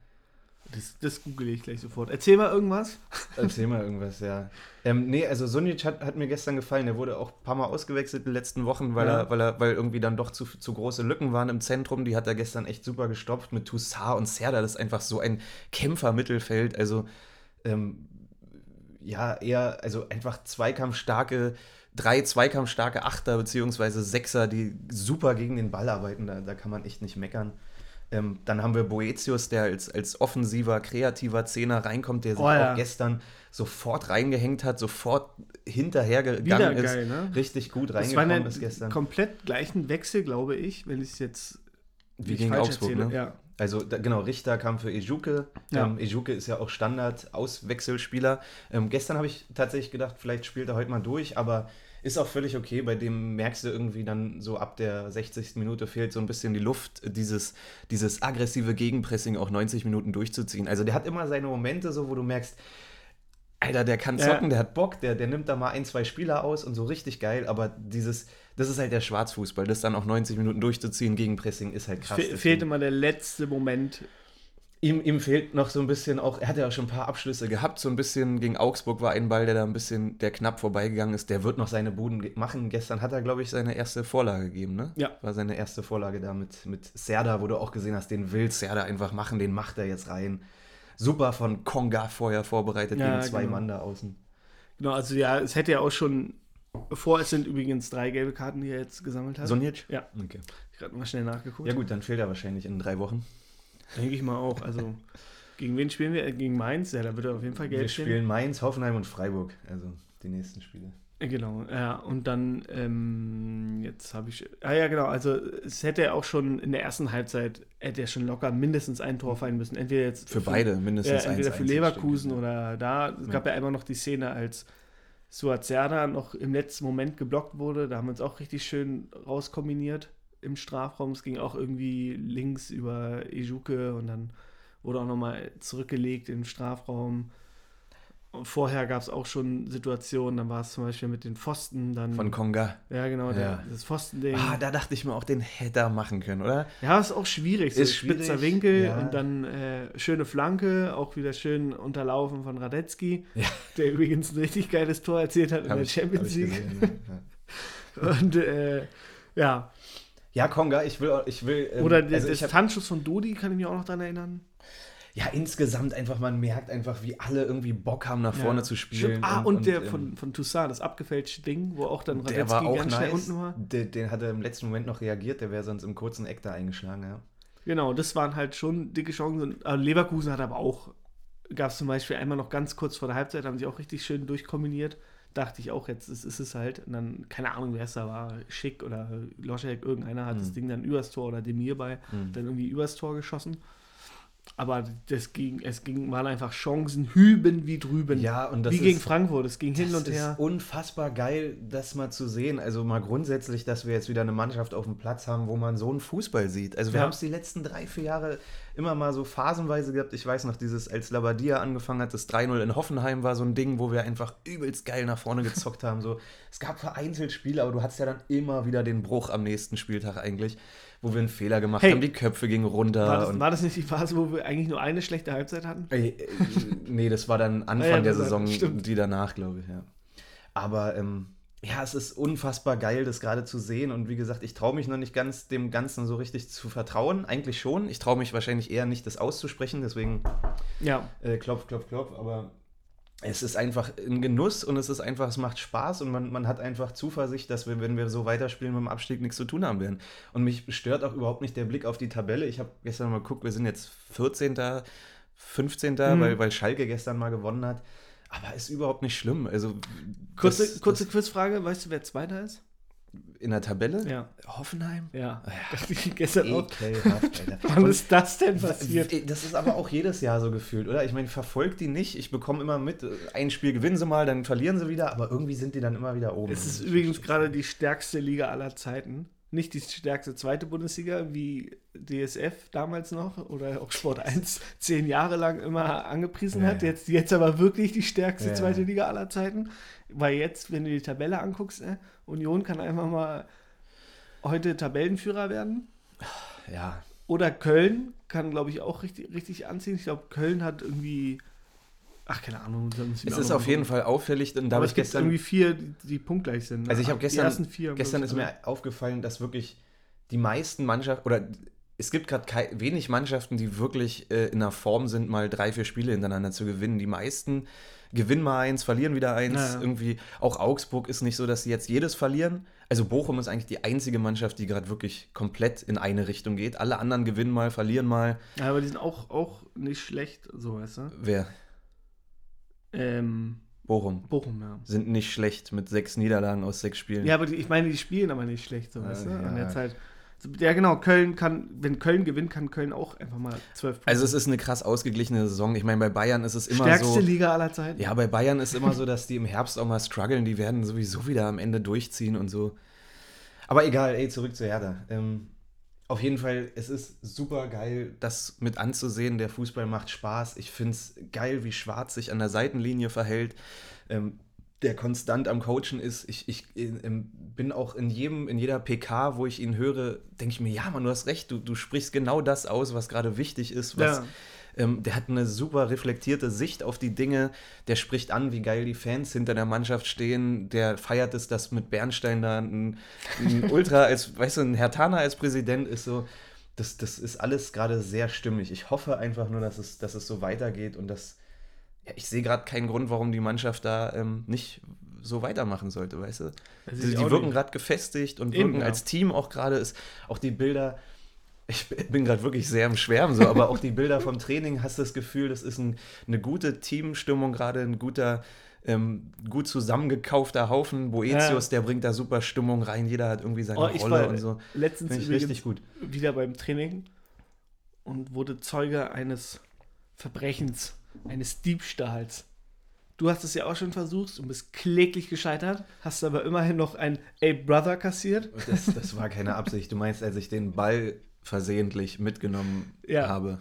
Das, das google ich gleich sofort. Erzähl mal irgendwas. [LAUGHS] Erzähl mal irgendwas, ja. Ähm, nee, also Sunic hat, hat mir gestern gefallen. Der wurde auch ein paar Mal ausgewechselt in den letzten Wochen, weil, Ja. er, weil, er, weil irgendwie dann doch zu, zu große Lücken waren im Zentrum. Die hat er gestern echt super gestopft mit Toussaint und Serda. Das ist einfach so ein Kämpfermittelfeld. Also ähm, ja, eher, also einfach zweikampfstarke, drei zweikampfstarke Achter beziehungsweise Sechser, die super gegen den Ball arbeiten. Da, da kann man echt nicht meckern. Ähm, dann haben wir Boetius, der als, als offensiver, kreativer Zehner reinkommt, der sich Oh ja. auch gestern sofort reingehängt hat, sofort hinterhergegangen ist. geil, ne? Richtig gut Das war reingekommen ist gestern. komplett gleichen Wechsel, glaube ich, wenn ich es jetzt Wie gegen falsch Augsburg, erzähle. ne? Ja. Also da, genau, Richter kam für Ejuke. Ja. Ähm, Ejuke ist ja auch Standard-Auswechselspieler. Ähm, gestern habe ich tatsächlich gedacht, vielleicht spielt er heute mal durch, aber ist auch völlig okay. Bei dem merkst du irgendwie dann so ab der 60. Minute fehlt so ein bisschen die Luft, dieses, dieses aggressive Gegenpressing auch 90 Minuten durchzuziehen. Also der hat immer seine Momente so, wo du merkst, Alter, der kann Ja. zocken, der hat Bock, der, der nimmt da mal ein, zwei Spieler aus und so richtig geil, aber dieses, das ist halt der Schwarzfußball, das dann auch 90 Minuten durchzuziehen gegen Pressing ist halt krass. Fe fehlt immer der letzte Moment. Ihm, ihm fehlt noch so ein bisschen auch, er hat ja auch schon ein paar Abschlüsse gehabt, so ein bisschen gegen Augsburg war ein Ball, der da ein bisschen, der knapp vorbeigegangen ist, der wird noch seine Buden machen. Gestern hat er, glaube ich, seine erste Vorlage gegeben, ne? Ja. War seine erste Vorlage da mit, mit Serda, wo du auch gesehen hast, den will Serda einfach machen, den macht er jetzt rein. Super von Konga vorher vorbereitet, Ja, gegen zwei genau. Mann da außen. Genau, also ja, es hätte ja auch schon, vor es sind übrigens drei gelbe Karten, die er jetzt gesammelt hat. Sonjic? Ja. Okay. Ich gerade mal schnell nachgeguckt. Ja gut, dann fehlt er wahrscheinlich in drei Wochen. Denke ich mal auch. Also, gegen wen spielen wir? Äh, Gegen Mainz? Ja, da wird er auf jeden Fall Wir gelb stehen. spielen Mainz, Hoffenheim und Freiburg, also die nächsten Spiele. Äh, Genau, ja, und dann, ähm, jetzt habe ich, ah ja, genau, also es hätte ja auch schon in der ersten Halbzeit, hätte er schon locker mindestens ein Tor fallen müssen. Entweder jetzt Für beide ja, mindestens entweder 1-1, für Leverkusen stimmt, ja. oder da. Es gab ja einmal noch die Szene, als Suazerda noch im letzten Moment geblockt wurde. Da haben wir uns auch richtig schön rauskombiniert im Strafraum. Es ging auch irgendwie links über Ejuke und dann wurde auch nochmal zurückgelegt den Strafraum. Und vorher gab es auch schon Situationen, dann war es zum Beispiel mit den Pfosten, dann. Von Konga. ja, genau, der, Ja. das Pfostending. Ah, da dachte ich mir auch, den hätte er machen können, oder? Ja, ist auch schwierig. So Ist spitzer schwierig, Winkel ja. und dann äh, schöne Flanke, auch wieder schön unterlaufen von Radetzky, Ja. der übrigens ein richtig geiles Tor erzielt hat in Hab der ich- Champions League. gesehen. [LAUGHS] Und äh, ja, Ja, Konga, ich will, ich will. ähm, oder der, also Tandschuss von Dodi kann ich mich auch noch dran erinnern. ja, insgesamt einfach, man merkt einfach, wie alle irgendwie Bock haben, nach vorne Ja. zu spielen. Stimmt. Ah, und, der ähm, von, von Toussaint, das abgefälschte Ding, wo auch dann Der war auch ganz schnell nice. unten war. Den, den hat er im letzten Moment noch reagiert, der wäre sonst im kurzen Eck da eingeschlagen, ja. Genau, das waren halt schon dicke Chancen. Also Leverkusen hat aber auch, gab es zum Beispiel einmal noch ganz kurz vor der Halbzeit, haben sie auch richtig schön durchkombiniert. Dachte ich auch, jetzt ist, ist es halt. Und dann, keine Ahnung, wer es da war, Schick oder Loschek, irgendeiner hat das Mhm. Ding dann übers Tor oder Demir bei, Mhm. dann irgendwie übers Tor geschossen. Aber das ging, es ging, waren einfach Chancen hüben wie drüben. Ja, und das wie ist, gegen Frankfurt, es ging hin und ist her. unfassbar geil, das mal zu sehen. Also mal grundsätzlich, dass wir jetzt wieder eine Mannschaft auf dem Platz haben, wo man so einen Fußball sieht. Also wir Ja. haben es die letzten drei, vier Jahre immer mal so phasenweise gehabt. Ich weiß noch, dieses, als Labadia angefangen hat, das 3-0 in Hoffenheim war so ein Ding, wo wir einfach übelst geil nach vorne gezockt haben. So, es gab vereinzelt Spiele, aber du hattest ja dann immer wieder den Bruch am nächsten Spieltag eigentlich, wo wir einen Fehler gemacht Hey. haben, die Köpfe gingen runter. War das, und war das nicht die Phase, wo wir eigentlich nur eine schlechte Halbzeit hatten? Ey, äh, nee, das war dann [LAUGHS] Anfang ja, der Saison, stimmt. die danach, glaube ich, ja. Aber ähm, ja, es ist unfassbar geil, das gerade zu sehen. Und wie gesagt, ich traue mich noch nicht ganz dem Ganzen so richtig zu vertrauen. Eigentlich schon. Ich traue mich wahrscheinlich eher nicht, das auszusprechen. Deswegen Ja, äh, klopf, klopf, klopf. Aber es ist einfach ein Genuss und es ist einfach, es macht Spaß und man, man hat einfach Zuversicht, dass wir, wenn wir so weiterspielen, mit dem Abstieg nichts zu tun haben werden. Und mich stört auch überhaupt nicht der Blick auf die Tabelle. Ich habe gestern mal geguckt, wir sind jetzt 14., 15., Mhm. weil, weil Schalke gestern mal gewonnen hat. Aber ist überhaupt nicht schlimm. Also kurze, das- kurze Quizfrage, weißt du, wer Zweiter ist? In der Tabelle? Ja. Hoffenheim? Ja, dachte ich gestern auch. [LAUGHS] Wann ist das denn passiert? Das ist aber auch jedes Jahr so gefühlt, oder? Ich meine, verfolgt die nicht. Ich bekomme immer mit, ein Spiel gewinnen sie mal, dann verlieren sie wieder, aber irgendwie sind die dann immer wieder oben. Es ist übrigens gerade die stärkste Liga aller Zeiten. Nicht die stärkste zweite Bundesliga wie DSF damals noch oder auch Sport [LAUGHS] 1 zehn Jahre lang immer angepriesen Ja, hat. Jetzt, jetzt aber wirklich die stärkste Ja, zweite. Liga aller Zeiten. Weil jetzt, wenn du die Tabelle anguckst, äh, Union kann einfach mal heute Tabellenführer werden. Ja, Oder Köln kann, glaube ich, auch richtig, richtig anziehen. Ich glaube, Köln hat irgendwie. Ach, keine Ahnung. es ist auf jeden. Fall auffällig. Und da Aber habe es ich gibt gestern, irgendwie vier, die, die punktgleich sind. Also ich habe gestern- vier gestern ist mir aufgefallen, dass wirklich die meisten Mannschaften, oder es gibt gerade wenig Mannschaften, die wirklich äh, in der Form sind, mal drei, vier Spiele hintereinander zu gewinnen. Die meisten gewinnen mal eins, verlieren wieder eins. Ja, ja. Irgendwie auch Augsburg ist nicht so, dass sie jetzt jedes verlieren. Also Bochum ist eigentlich die einzige Mannschaft, die gerade wirklich komplett in eine Richtung geht. Alle anderen gewinnen mal, verlieren mal. Ja, aber die sind auch, auch nicht schlecht, so weißt du. Wer? Ähm, Bochum. Bochum, ja. Sind nicht schlecht mit sechs Niederlagen aus sechs Spielen. Ja, aber die, ich meine, die spielen aber nicht schlecht, so weißt du. Ja, Und ja. Ja, genau, Köln kann, wenn Köln gewinnt, kann Köln auch einfach mal zwölf Punkte. Also es ist eine krass ausgeglichene Saison. Ich meine, bei Bayern ist es immer Stärkste so. Liga aller Zeiten. Ja, bei Bayern ist immer so, [LAUGHS] dass die im Herbst auch mal strugglen. Die werden sowieso wieder am Ende durchziehen und so. Aber egal, ey, zurück zu Hertha. Ähm, auf jeden Fall, es ist super geil, das mit anzusehen. Der Fußball macht Spaß. Ich finde es geil, wie Schwarz sich an der Seitenlinie verhält. Ähm, der konstant am Coachen ist. Ich, ich ähm, bin auch in jedem, in jeder PK, wo ich ihn höre, denke ich mir, ja, Mann, du hast recht, du, du sprichst genau das aus, was gerade wichtig ist, was, Ja. Ähm, der hat eine super reflektierte Sicht auf die Dinge. Der spricht an, wie geil die Fans hinter der Mannschaft stehen. Der feiert es, dass mit Bernstein da ein, ein [LAUGHS] Ultra als, weißt du, ein Hertaner als Präsident ist so. Das, das ist alles gerade sehr stimmig. Ich hoffe einfach nur, dass es, dass es so weitergeht und dass. Ja, ich sehe gerade keinen Grund, warum die Mannschaft da ähm, nicht so weitermachen sollte, weißt du? Das Die, die wirken gerade gefestigt und Eben, wirken ja. als Team auch gerade ist auch die Bilder. Ich bin gerade wirklich sehr im Schwärmen, so, aber auch die Bilder vom Training hast du das Gefühl, das ist ein, eine gute Teamstimmung gerade, ein guter, ähm, gut zusammengekaufter Haufen. Boetius, der bringt da super Stimmung rein, jeder hat irgendwie seine Oh, Rolle und so. letztens ich richtig gut. wieder beim Training und wurde Zeuge eines Verbrechens, eines Diebstahls. Du hast es ja auch schon versucht und bist kläglich gescheitert, hast aber immerhin noch ein Ey Brother kassiert. Das, das war keine Absicht. Du meinst, als ich den Ball versehentlich mitgenommen Ja. habe.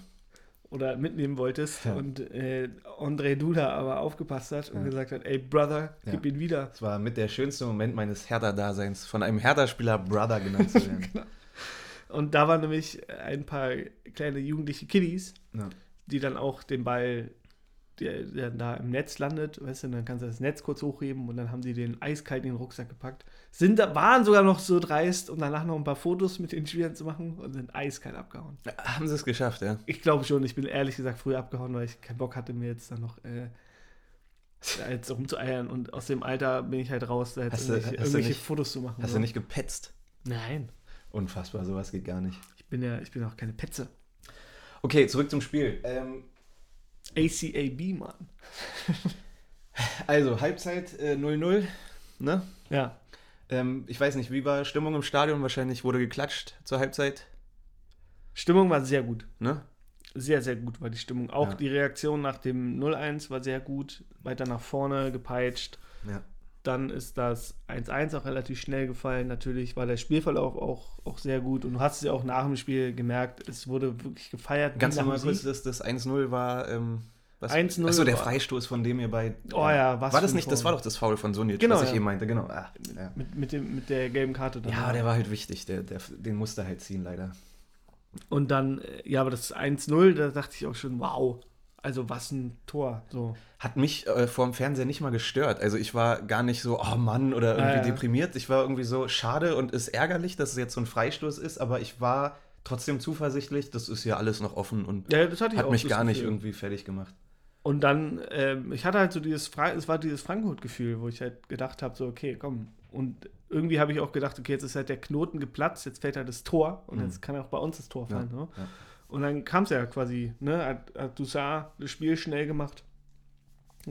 oder mitnehmen wolltest Ja. und äh, André Duda aber aufgepasst hat und Ja. gesagt hat, ey Brother, gib ihn wieder. Das war mit der schönste Moment meines Hertha-Daseins, von einem Hertha-Spieler Brother genannt zu werden. [LAUGHS] Und da waren nämlich ein paar kleine jugendliche Kiddies, die dann auch den Ball, der, der da im Netz landet, weißt du, dann kannst du das Netz kurz hochheben und dann haben die den eiskalt in den Rucksack gepackt. Sind, waren sogar noch so dreist, um danach noch ein paar Fotos mit den Spielern zu machen und sind eiskalt abgehauen. Haben sie es geschafft, ja? Ich glaube schon, ich bin ehrlich gesagt früher abgehauen, weil ich keinen Bock hatte, mir jetzt dann noch äh, jetzt rumzueiern und aus dem Alter bin ich halt raus, da jetzt Hast irgendwelche, du irgendwelche nicht- Fotos zu machen. Hast so. du nicht gepetzt? Nein, Unfassbar, sowas geht gar nicht. ich bin ja, ich bin auch keine Petze. Okay, zurück zum Spiel. Ähm, ACAB, Mann. [LAUGHS] also, Halbzeit äh, 0-0, ne? Ja, Ähm, ich weiß nicht, wie war Stimmung im Stadion? Wahrscheinlich wurde geklatscht zur Halbzeit, Stimmung war sehr gut. ne? Sehr, sehr gut war die Stimmung. Auch Ja. die Reaktion nach dem 0-1 war sehr gut. Weiter nach vorne gepeitscht. Ja. Dann ist das 1-1 auch relativ schnell gefallen. Natürlich war der Spielverlauf auch, auch sehr gut. Und du hast es ja auch nach dem Spiel gemerkt, es wurde wirklich gefeiert. Ganz normal kurz, das, das 1-0 war, ähm, was? 1-0 Achso, der Freistoß, von dem ihr bei... Oh ja, was War das nicht, das Tor. war doch das Foul von Sonic, Genau, was ich ja. eben meinte, genau. Ah, ja. Mit, mit, dem, mit der gelben Karte dann. ja, der war halt wichtig, der, der, den musste halt ziehen, leider. Und dann, äh, ja, aber das 1-0, da dachte ich auch schon, wow. Also was ein Tor. So. Hat mich äh, vor dem Fernseher nicht mal gestört. Also ich war gar nicht so, oh Mann, oder irgendwie Ja, ja. deprimiert. Ich war irgendwie so, schade und ist ärgerlich, dass es jetzt so ein Freistoß ist, aber ich war trotzdem zuversichtlich, das ist ja alles noch offen und Ja, das hatte ich hat mich gar nicht Gefühl. irgendwie fertig gemacht. Und dann, ähm, ich hatte halt so dieses, Fra es war dieses Frankfurt-Gefühl, wo ich halt gedacht habe, so, okay, komm. Und irgendwie habe ich auch gedacht, okay, jetzt ist halt der Knoten geplatzt, jetzt fällt halt das Tor und Mhm. jetzt kann auch bei uns das Tor fallen. ne? ja. Und dann kam es ja quasi, ne, hat, hat Dussard das Spiel schnell gemacht,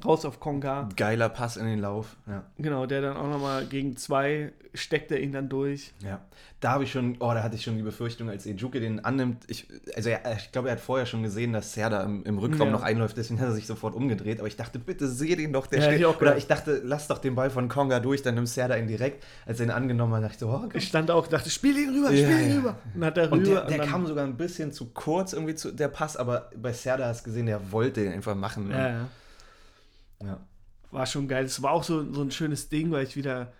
raus auf Konga. Geiler Pass in den Lauf. Ja. Genau, der dann auch nochmal gegen zwei steckt er ihn dann durch. ja. Da habe ich schon, oh, da hatte ich schon die Befürchtung, als Ejuke den annimmt. Ich, also er, ich glaube, er hat vorher schon gesehen, dass Serda im, im Rückraum Ja. noch einläuft, deswegen hat er sich sofort umgedreht. Aber ich dachte, bitte seh den doch, der Ja, steht. ich auch Oder ich dachte, lass doch den Ball von Konga durch, dann nimmt Serda ihn direkt. Als er ihn angenommen hat, dachte ich so, oh. Ich stand auch, dachte, spiel ihn rüber, Ja, spiel ihn ja. rüber. Und hat er rüber. Und der, der kam sogar ein bisschen zu kurz irgendwie zu der Pass, aber bei Serda hast du gesehen, der wollte ihn einfach machen. ja, ja. Ja. war schon geil. Es war auch so, so ein schönes Ding, weil ich wieder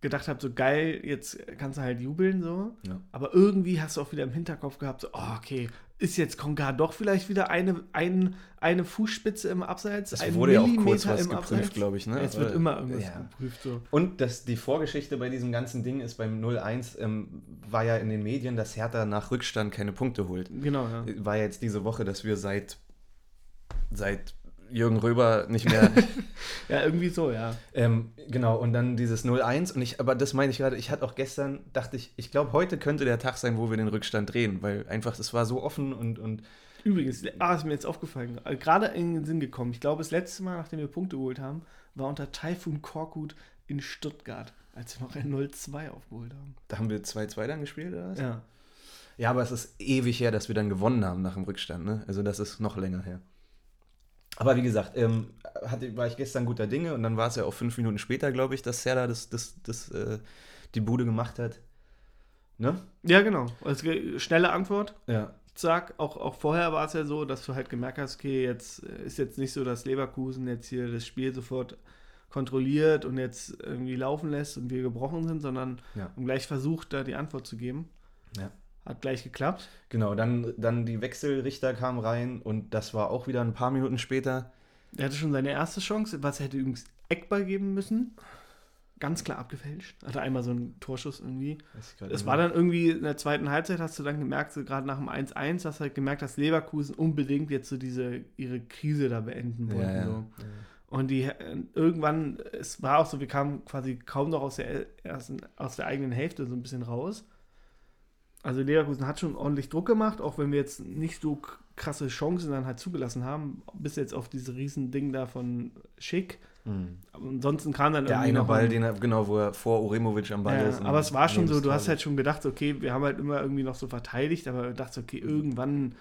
gedacht habe, so geil, jetzt kannst du halt jubeln so. Ja. Aber irgendwie hast du auch wieder im Hinterkopf gehabt, so, oh, okay, ist jetzt Konga doch vielleicht wieder eine, ein, eine Fußspitze im Abseits? Es ein wurde ja auch kurz was geprüft, glaube ich. Ne? Es wird immer irgendwas ja. geprüft. So. Und das, die Vorgeschichte bei diesem ganzen Ding ist beim 0-1, ähm, war ja in den Medien, dass Hertha nach Rückstand keine Punkte holt. Genau, ja. War ja jetzt diese Woche, dass wir seit, seit Jürgen Röber nicht mehr. [LAUGHS] Ja, irgendwie so, ja. ähm, genau, und dann dieses 0-1. Und ich, aber das meine ich gerade, ich hatte auch gestern, dachte ich, ich glaube, heute könnte der Tag sein, wo wir den Rückstand drehen, weil einfach, es war so offen und, und Übrigens, ah, ist mir jetzt aufgefallen, äh, gerade in den Sinn gekommen. Ich glaube, das letzte Mal, nachdem wir Punkte geholt haben, war unter Taifun Korkut in Stuttgart, als wir noch ein 0-2 aufgeholt haben. da haben wir 2-2 dann gespielt, oder was? Ja. Ja, aber es ist ewig her, dass wir dann gewonnen haben nach dem Rückstand. Ne? Also das ist noch länger her. Aber wie gesagt, ähm, hatte, war ich gestern guter Dinge und dann war es ja auch fünf Minuten später, glaube ich, dass Serda das, das, das, äh, die Bude gemacht hat. Ne? Ja, genau. Also, schnelle Antwort. Ja. Zack, auch, auch vorher war es ja so, dass du halt gemerkt hast, okay, jetzt äh, ist jetzt nicht so, dass Leverkusen jetzt hier das Spiel sofort kontrolliert und jetzt irgendwie laufen lässt und wir gebrochen sind, sondern Ja. haben gleich versucht, da die Antwort zu geben. Ja. Hat gleich geklappt. Genau, dann, dann die Wechselrichter kamen rein und das war auch wieder ein paar Minuten später. Er hatte schon seine erste Chance, was hätte übrigens Eckball geben müssen. Ganz klar abgefälscht. Hatte einmal so einen Torschuss irgendwie. Es war dann irgendwie in der zweiten Halbzeit, hast du dann gemerkt, so gerade nach dem 1-1, hast du halt gemerkt, dass Leverkusen unbedingt jetzt so diese, ihre Krise da beenden wollten. Ja, ja. So. Und die äh, irgendwann, es war auch so, wir kamen quasi kaum noch aus der ersten, aus der eigenen Hälfte so ein bisschen raus. Also Leverkusen hat schon ordentlich Druck gemacht, auch wenn wir jetzt nicht so krasse Chancen dann halt zugelassen haben, bis jetzt auf diese riesen Ding da von Schick. Mhm. Ansonsten kam dann Der eine Ball, den er, genau, wo er vor Uremovic am Ball ja, ist. aber es war schon so, du hast halt schon gedacht, okay, wir haben halt immer irgendwie noch so verteidigt, aber du dachtest, okay, irgendwann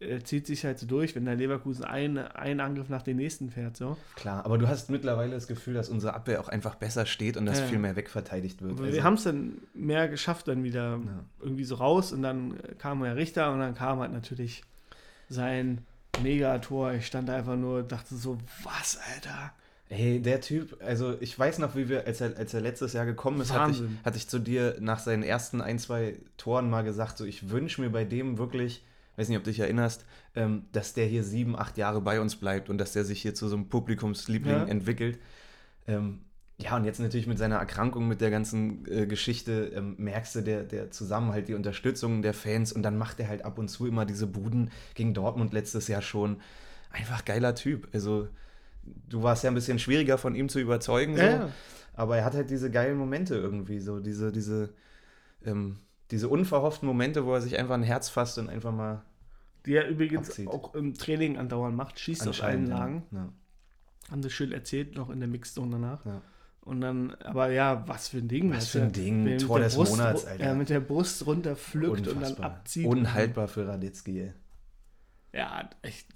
äh, zieht sich halt so durch, wenn der Leverkusen ein, ein Angriff nach dem nächsten fährt, so. Klar, aber du hast mittlerweile das Gefühl, dass unsere Abwehr auch einfach besser steht und dass Ja. viel mehr wegverteidigt wird. Also- wir haben es dann mehr geschafft, dann wieder Ja. irgendwie so raus und dann kam der Richter und dann kam halt natürlich sein Megator. Ich stand da einfach nur, dachte so, was, Alter? Hey, der Typ, also ich weiß noch, wie wir, als er, als er letztes Jahr gekommen ist, hatte ich, hatte ich zu dir nach seinen ersten ein, zwei Toren mal gesagt, so ich wünsche mir bei dem wirklich, weiß nicht, ob du dich erinnerst, ähm, dass der hier sieben, acht Jahre bei uns bleibt und dass der sich hier zu so einem Publikumsliebling Ja. entwickelt. Ähm, ja, und jetzt natürlich mit seiner Erkrankung, mit der ganzen äh, Geschichte, ähm, merkst du der, der Zusammenhalt, die Unterstützung der Fans und dann macht er halt ab und zu immer diese Buden gegen Dortmund letztes Jahr schon. Einfach geiler Typ. Also, du warst ja ein bisschen schwieriger von ihm zu überzeugen, so, Ja, aber er hat halt diese geilen Momente irgendwie, so diese, diese, ähm, diese unverhofften Momente, wo er sich einfach ein Herz fasst und einfach mal Die er übrigens Abzieht. auch im Training andauernd macht, schießt aus allen. Lagen. Ja. Haben sie schön erzählt, noch in der Mixzone danach. Ja. Und dann, aber ja, was für ein Ding. Was für ein Ding, mit Tor der des Brust, Monats, Alter. Ja, mit der Brust runterpflückt und dann Unfassbar. abzieht. Unhaltbar für Radetzky, ey. Ja, echt.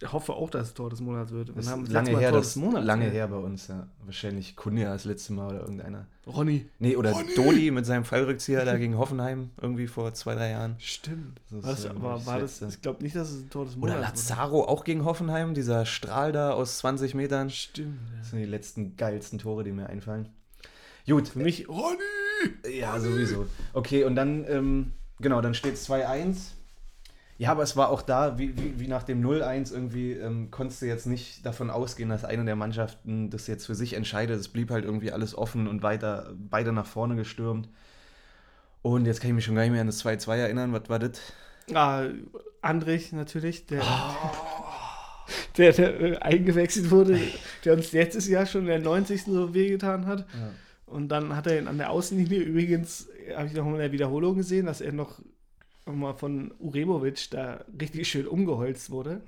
Ich hoffe auch, dass es Tor des Monats wird. Das Wir ist haben das lange her, Tor das Monats. lange her bei uns, ja. Wahrscheinlich Kunja das letzte Mal oder irgendeiner. Ronny. Nee, oder Dodi mit seinem Fallrückzieher da gegen Hoffenheim irgendwie vor zwei, drei Jahren. Stimmt. Das das, äh, aber das war das, ich glaube nicht, dass es ein Tor des Oder Monats Lazaro auch gegen Hoffenheim, dieser Strahl da aus 20 Metern. Stimmt. Das Ja. sind die letzten geilsten Tore, die mir einfallen. Gut, Für mich, Ronny! Ja, sowieso. Okay, und dann, ähm, genau, dann steht es 2-1. Ja, aber es war auch da, wie, wie, wie nach dem 0-1 irgendwie, ähm, konntest du jetzt nicht davon ausgehen, dass eine der Mannschaften das jetzt für sich entscheidet. Es blieb halt irgendwie alles offen und weiter, beide nach vorne gestürmt. Und jetzt kann ich mich schon gar nicht mehr an das 2-2 erinnern. Was war das? Ah, Andrich natürlich, der, Oh. der, der äh, eingewechselt wurde, der uns letztes Jahr schon in der 90. so wehgetan hat. Und dann hat er ihn an der Außenlinie übrigens, habe ich noch mal in der Wiederholung gesehen, dass er noch mal von Uremovic da richtig schön umgeholzt wurde.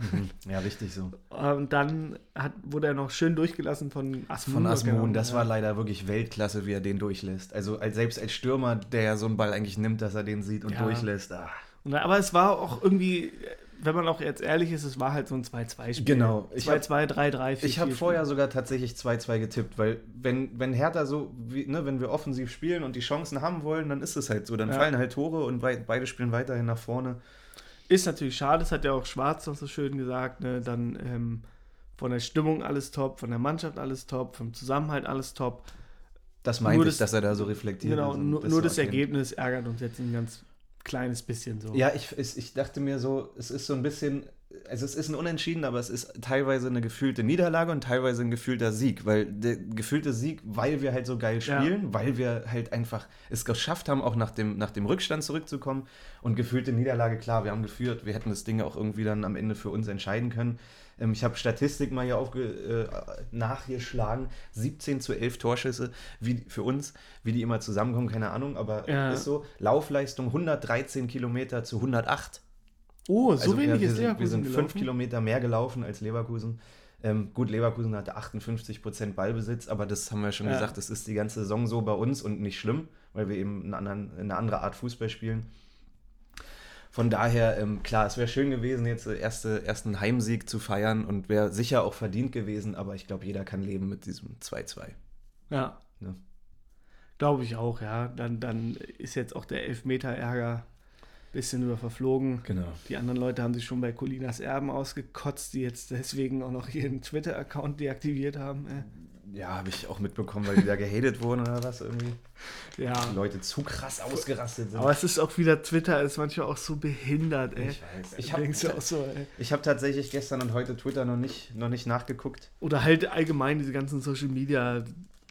Ja, richtig so. Und dann hat, wurde er noch schön durchgelassen von Asmun. Von Asmun, das Ja. war leider wirklich Weltklasse, wie er den durchlässt. Also als, selbst als Stürmer, der ja so einen Ball eigentlich nimmt, dass er den sieht und Ja. durchlässt. Ah. Und, aber es war auch irgendwie, wenn man auch jetzt ehrlich ist, es war halt so ein 2-2-Spiel. Genau. Ich hab- 2-2, 3-3, 4 Ich habe vorher sogar tatsächlich 2-2 getippt, weil wenn, wenn Hertha so, wie, ne, wenn wir offensiv spielen und die Chancen haben wollen, dann ist es halt so. Dann Ja. fallen halt Tore und beide spielen weiterhin nach vorne. Ist natürlich schade, das hat ja auch Schwarz noch so schön gesagt, ne? Dann ähm, von der Stimmung alles top, von der Mannschaft alles top, vom Zusammenhalt alles top. Das meinte ich, das- dass er da so reflektiert genau, nur, das nur das. Ergebnis ärgert uns jetzt ein ganz kleines bisschen so. Ja, ich, ich, dachte mir so, es ist so ein bisschen, also es ist ein Unentschieden, aber es ist teilweise eine gefühlte Niederlage und teilweise ein gefühlter Sieg, weil der gefühlte Sieg, weil wir halt so geil Ja. spielen, weil wir halt einfach es geschafft haben, auch nach dem, nach dem Rückstand zurückzukommen und gefühlte Niederlage, klar, wir haben geführt, wir hätten das Ding auch irgendwie dann am Ende für uns entscheiden können. Ähm, ich habe Statistik mal hier aufge, äh, nachgeschlagen, 17 zu 11 Torschüsse wie, für uns, wie die immer zusammenkommen, keine Ahnung, aber Ja. ist so, Laufleistung 113 Kilometer zu 108. Oh, so Also wenig wir, ist sind, wir sind Leverkusen fünf gelaufen? Kilometer mehr gelaufen als Leverkusen. Ähm, gut, Leverkusen hatte 58% Ballbesitz, aber das haben wir schon Ja. gesagt, das ist die ganze Saison so bei uns und nicht schlimm, weil wir eben einen anderen, eine andere Art Fußball spielen. Von daher, ähm, klar, es wäre schön gewesen, jetzt äh, erste, ersten Heimsieg zu feiern und wäre sicher auch verdient gewesen, aber ich glaube, jeder kann leben mit diesem 2-2. Ja. Ne? Glaube ich auch, ja. Dann, dann ist jetzt auch der Elfmeter-Ärger ein bisschen über verflogen. Genau. Die anderen Leute haben sich schon bei Colinas Erben ausgekotzt, die jetzt deswegen auch noch ihren Twitter-Account deaktiviert haben. Ja, habe ich auch mitbekommen, weil die da gehatet wurden oder was irgendwie. [LAUGHS] Ja. Die Leute zu krass ausgerastet sind. Aber es ist auch wieder, Twitter ist manchmal auch so behindert, ey. ich weiß. Ich habe so, ey. ich hab tatsächlich gestern und heute Twitter noch nicht, noch nicht nachgeguckt. Oder halt allgemein diese ganzen Social Media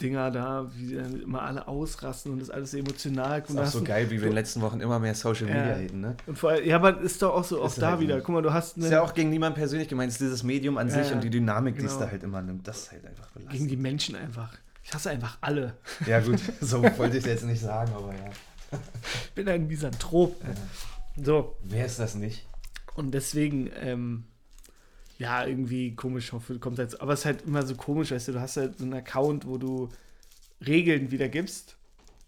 Dinger da, wie dann immer alle ausrasten und das alles emotional. Ist auch so geil, wie wir in den letzten Wochen immer mehr Social Ja. Media haten, ne? Und vor allem, ja, aber ist doch auch so, auch da halt wieder. so. Guck mal, du hast Ist ja auch gegen niemanden persönlich gemeint, es ist dieses Medium an Ja, sich ja. und die Dynamik, die es Genau. da halt immer nimmt. Das ist halt einfach belastend. gegen die Menschen einfach. Ich hasse einfach alle. Ja, gut, [LAUGHS] so wollte ich es jetzt nicht sagen, aber ja. Ich bin ein Misanthrop. So, Wer ist das nicht? und deswegen, ähm, ja, irgendwie komisch, hoffe, kommt jetzt. Aber es ist halt immer so komisch, weißt du, du hast halt so einen Account, wo du Regeln wiedergibst,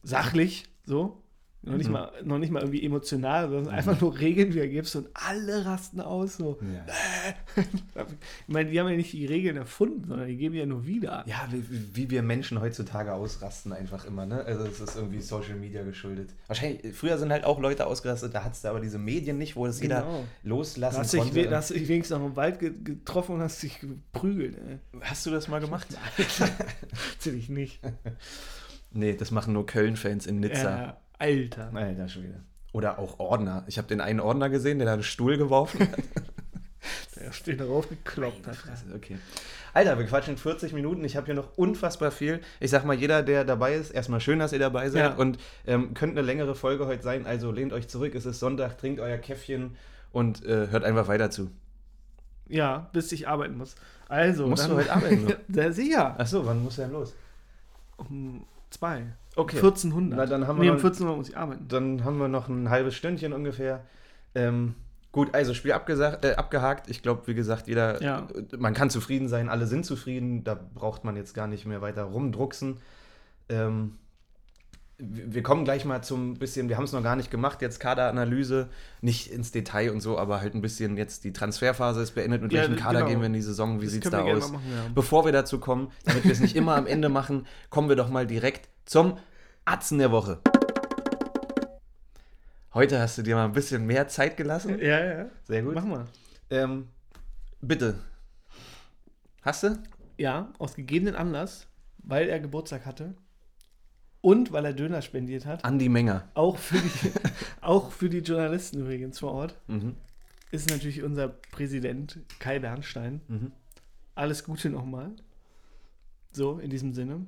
sachlich, so. Noch nicht, Mhm. mal, noch nicht mal irgendwie emotional, sondern einfach nur Regeln wiedergibst und alle rasten aus. So. Ja. [LAUGHS] Ich meine, die haben ja nicht die Regeln erfunden, sondern die geben ja nur wieder. Ja, wie, wie wir Menschen heutzutage ausrasten, einfach immer, ne? Also, es ist irgendwie Social Media geschuldet. Wahrscheinlich, früher sind halt auch Leute ausgerastet, da hattest du aber diese Medien nicht, wo das jeder Genau. loslassen Da hast, dich, konnte. da hast dich wenigstens noch im Wald ge getroffen und hast dich geprügelt. Ey. Hast du das mal gemacht? [LAUGHS] Erzähl [LAUGHS] ich nicht. Nee, das machen nur Köln-Fans in Nizza. Ja, Alter. Alter Schwede. Oder auch Ordner. Ich habe den einen Ordner gesehen, der da einen Stuhl geworfen hat. [LAUGHS] Der steht darauf gekloppt hat. Okay. Alter, wir quatschen 40 Minuten. Ich habe hier noch unfassbar viel. Ich sag mal, jeder, der dabei ist, erstmal schön, dass ihr dabei seid. Ja. Und ähm, könnte eine längere Folge heute sein. Also lehnt euch zurück. Es ist Sonntag, trinkt euer Käffchen und äh, hört einfach weiter zu. Ja, bis ich arbeiten muss. Also, Musst du heute arbeiten? [LAUGHS] Sehr sicher. Achso, wann muss er denn los? Um zwei. Okay. 1400. Na, dann haben wir nee, um noch- 1400 muss ich arbeiten. Dann haben wir noch ein halbes Stündchen ungefähr. Ähm, gut, also Spiel abgesagt, äh, abgehakt. Ich glaube, wie gesagt, jeder, Ja. man kann zufrieden sein, alle sind zufrieden. Da braucht man jetzt gar nicht mehr weiter rumdrucksen. Ähm, wir kommen gleich mal zum bisschen, wir haben es noch gar nicht gemacht, jetzt Kaderanalyse, nicht ins Detail und so, aber halt ein bisschen jetzt die Transferphase ist beendet. Mit Ja, welchem Kader genau. gehen wir in die Saison? Wie sieht es da aus? machen, ja. Bevor wir dazu kommen, damit wir es nicht immer am Ende machen, kommen wir doch mal direkt zum Atzen der Woche. Heute hast du dir mal ein bisschen mehr Zeit gelassen. Ja, ja. Sehr gut. Mach mal. Ähm, bitte. Hast du? Ja, aus gegebenen Anlass, weil er Geburtstag hatte und weil er Döner spendiert hat, Andi Menger. auch für die, [LAUGHS] auch für die Journalisten übrigens vor Ort, Mhm. ist natürlich unser Präsident Kai Bernstein. Mhm. Alles Gute nochmal. So, in diesem Sinne.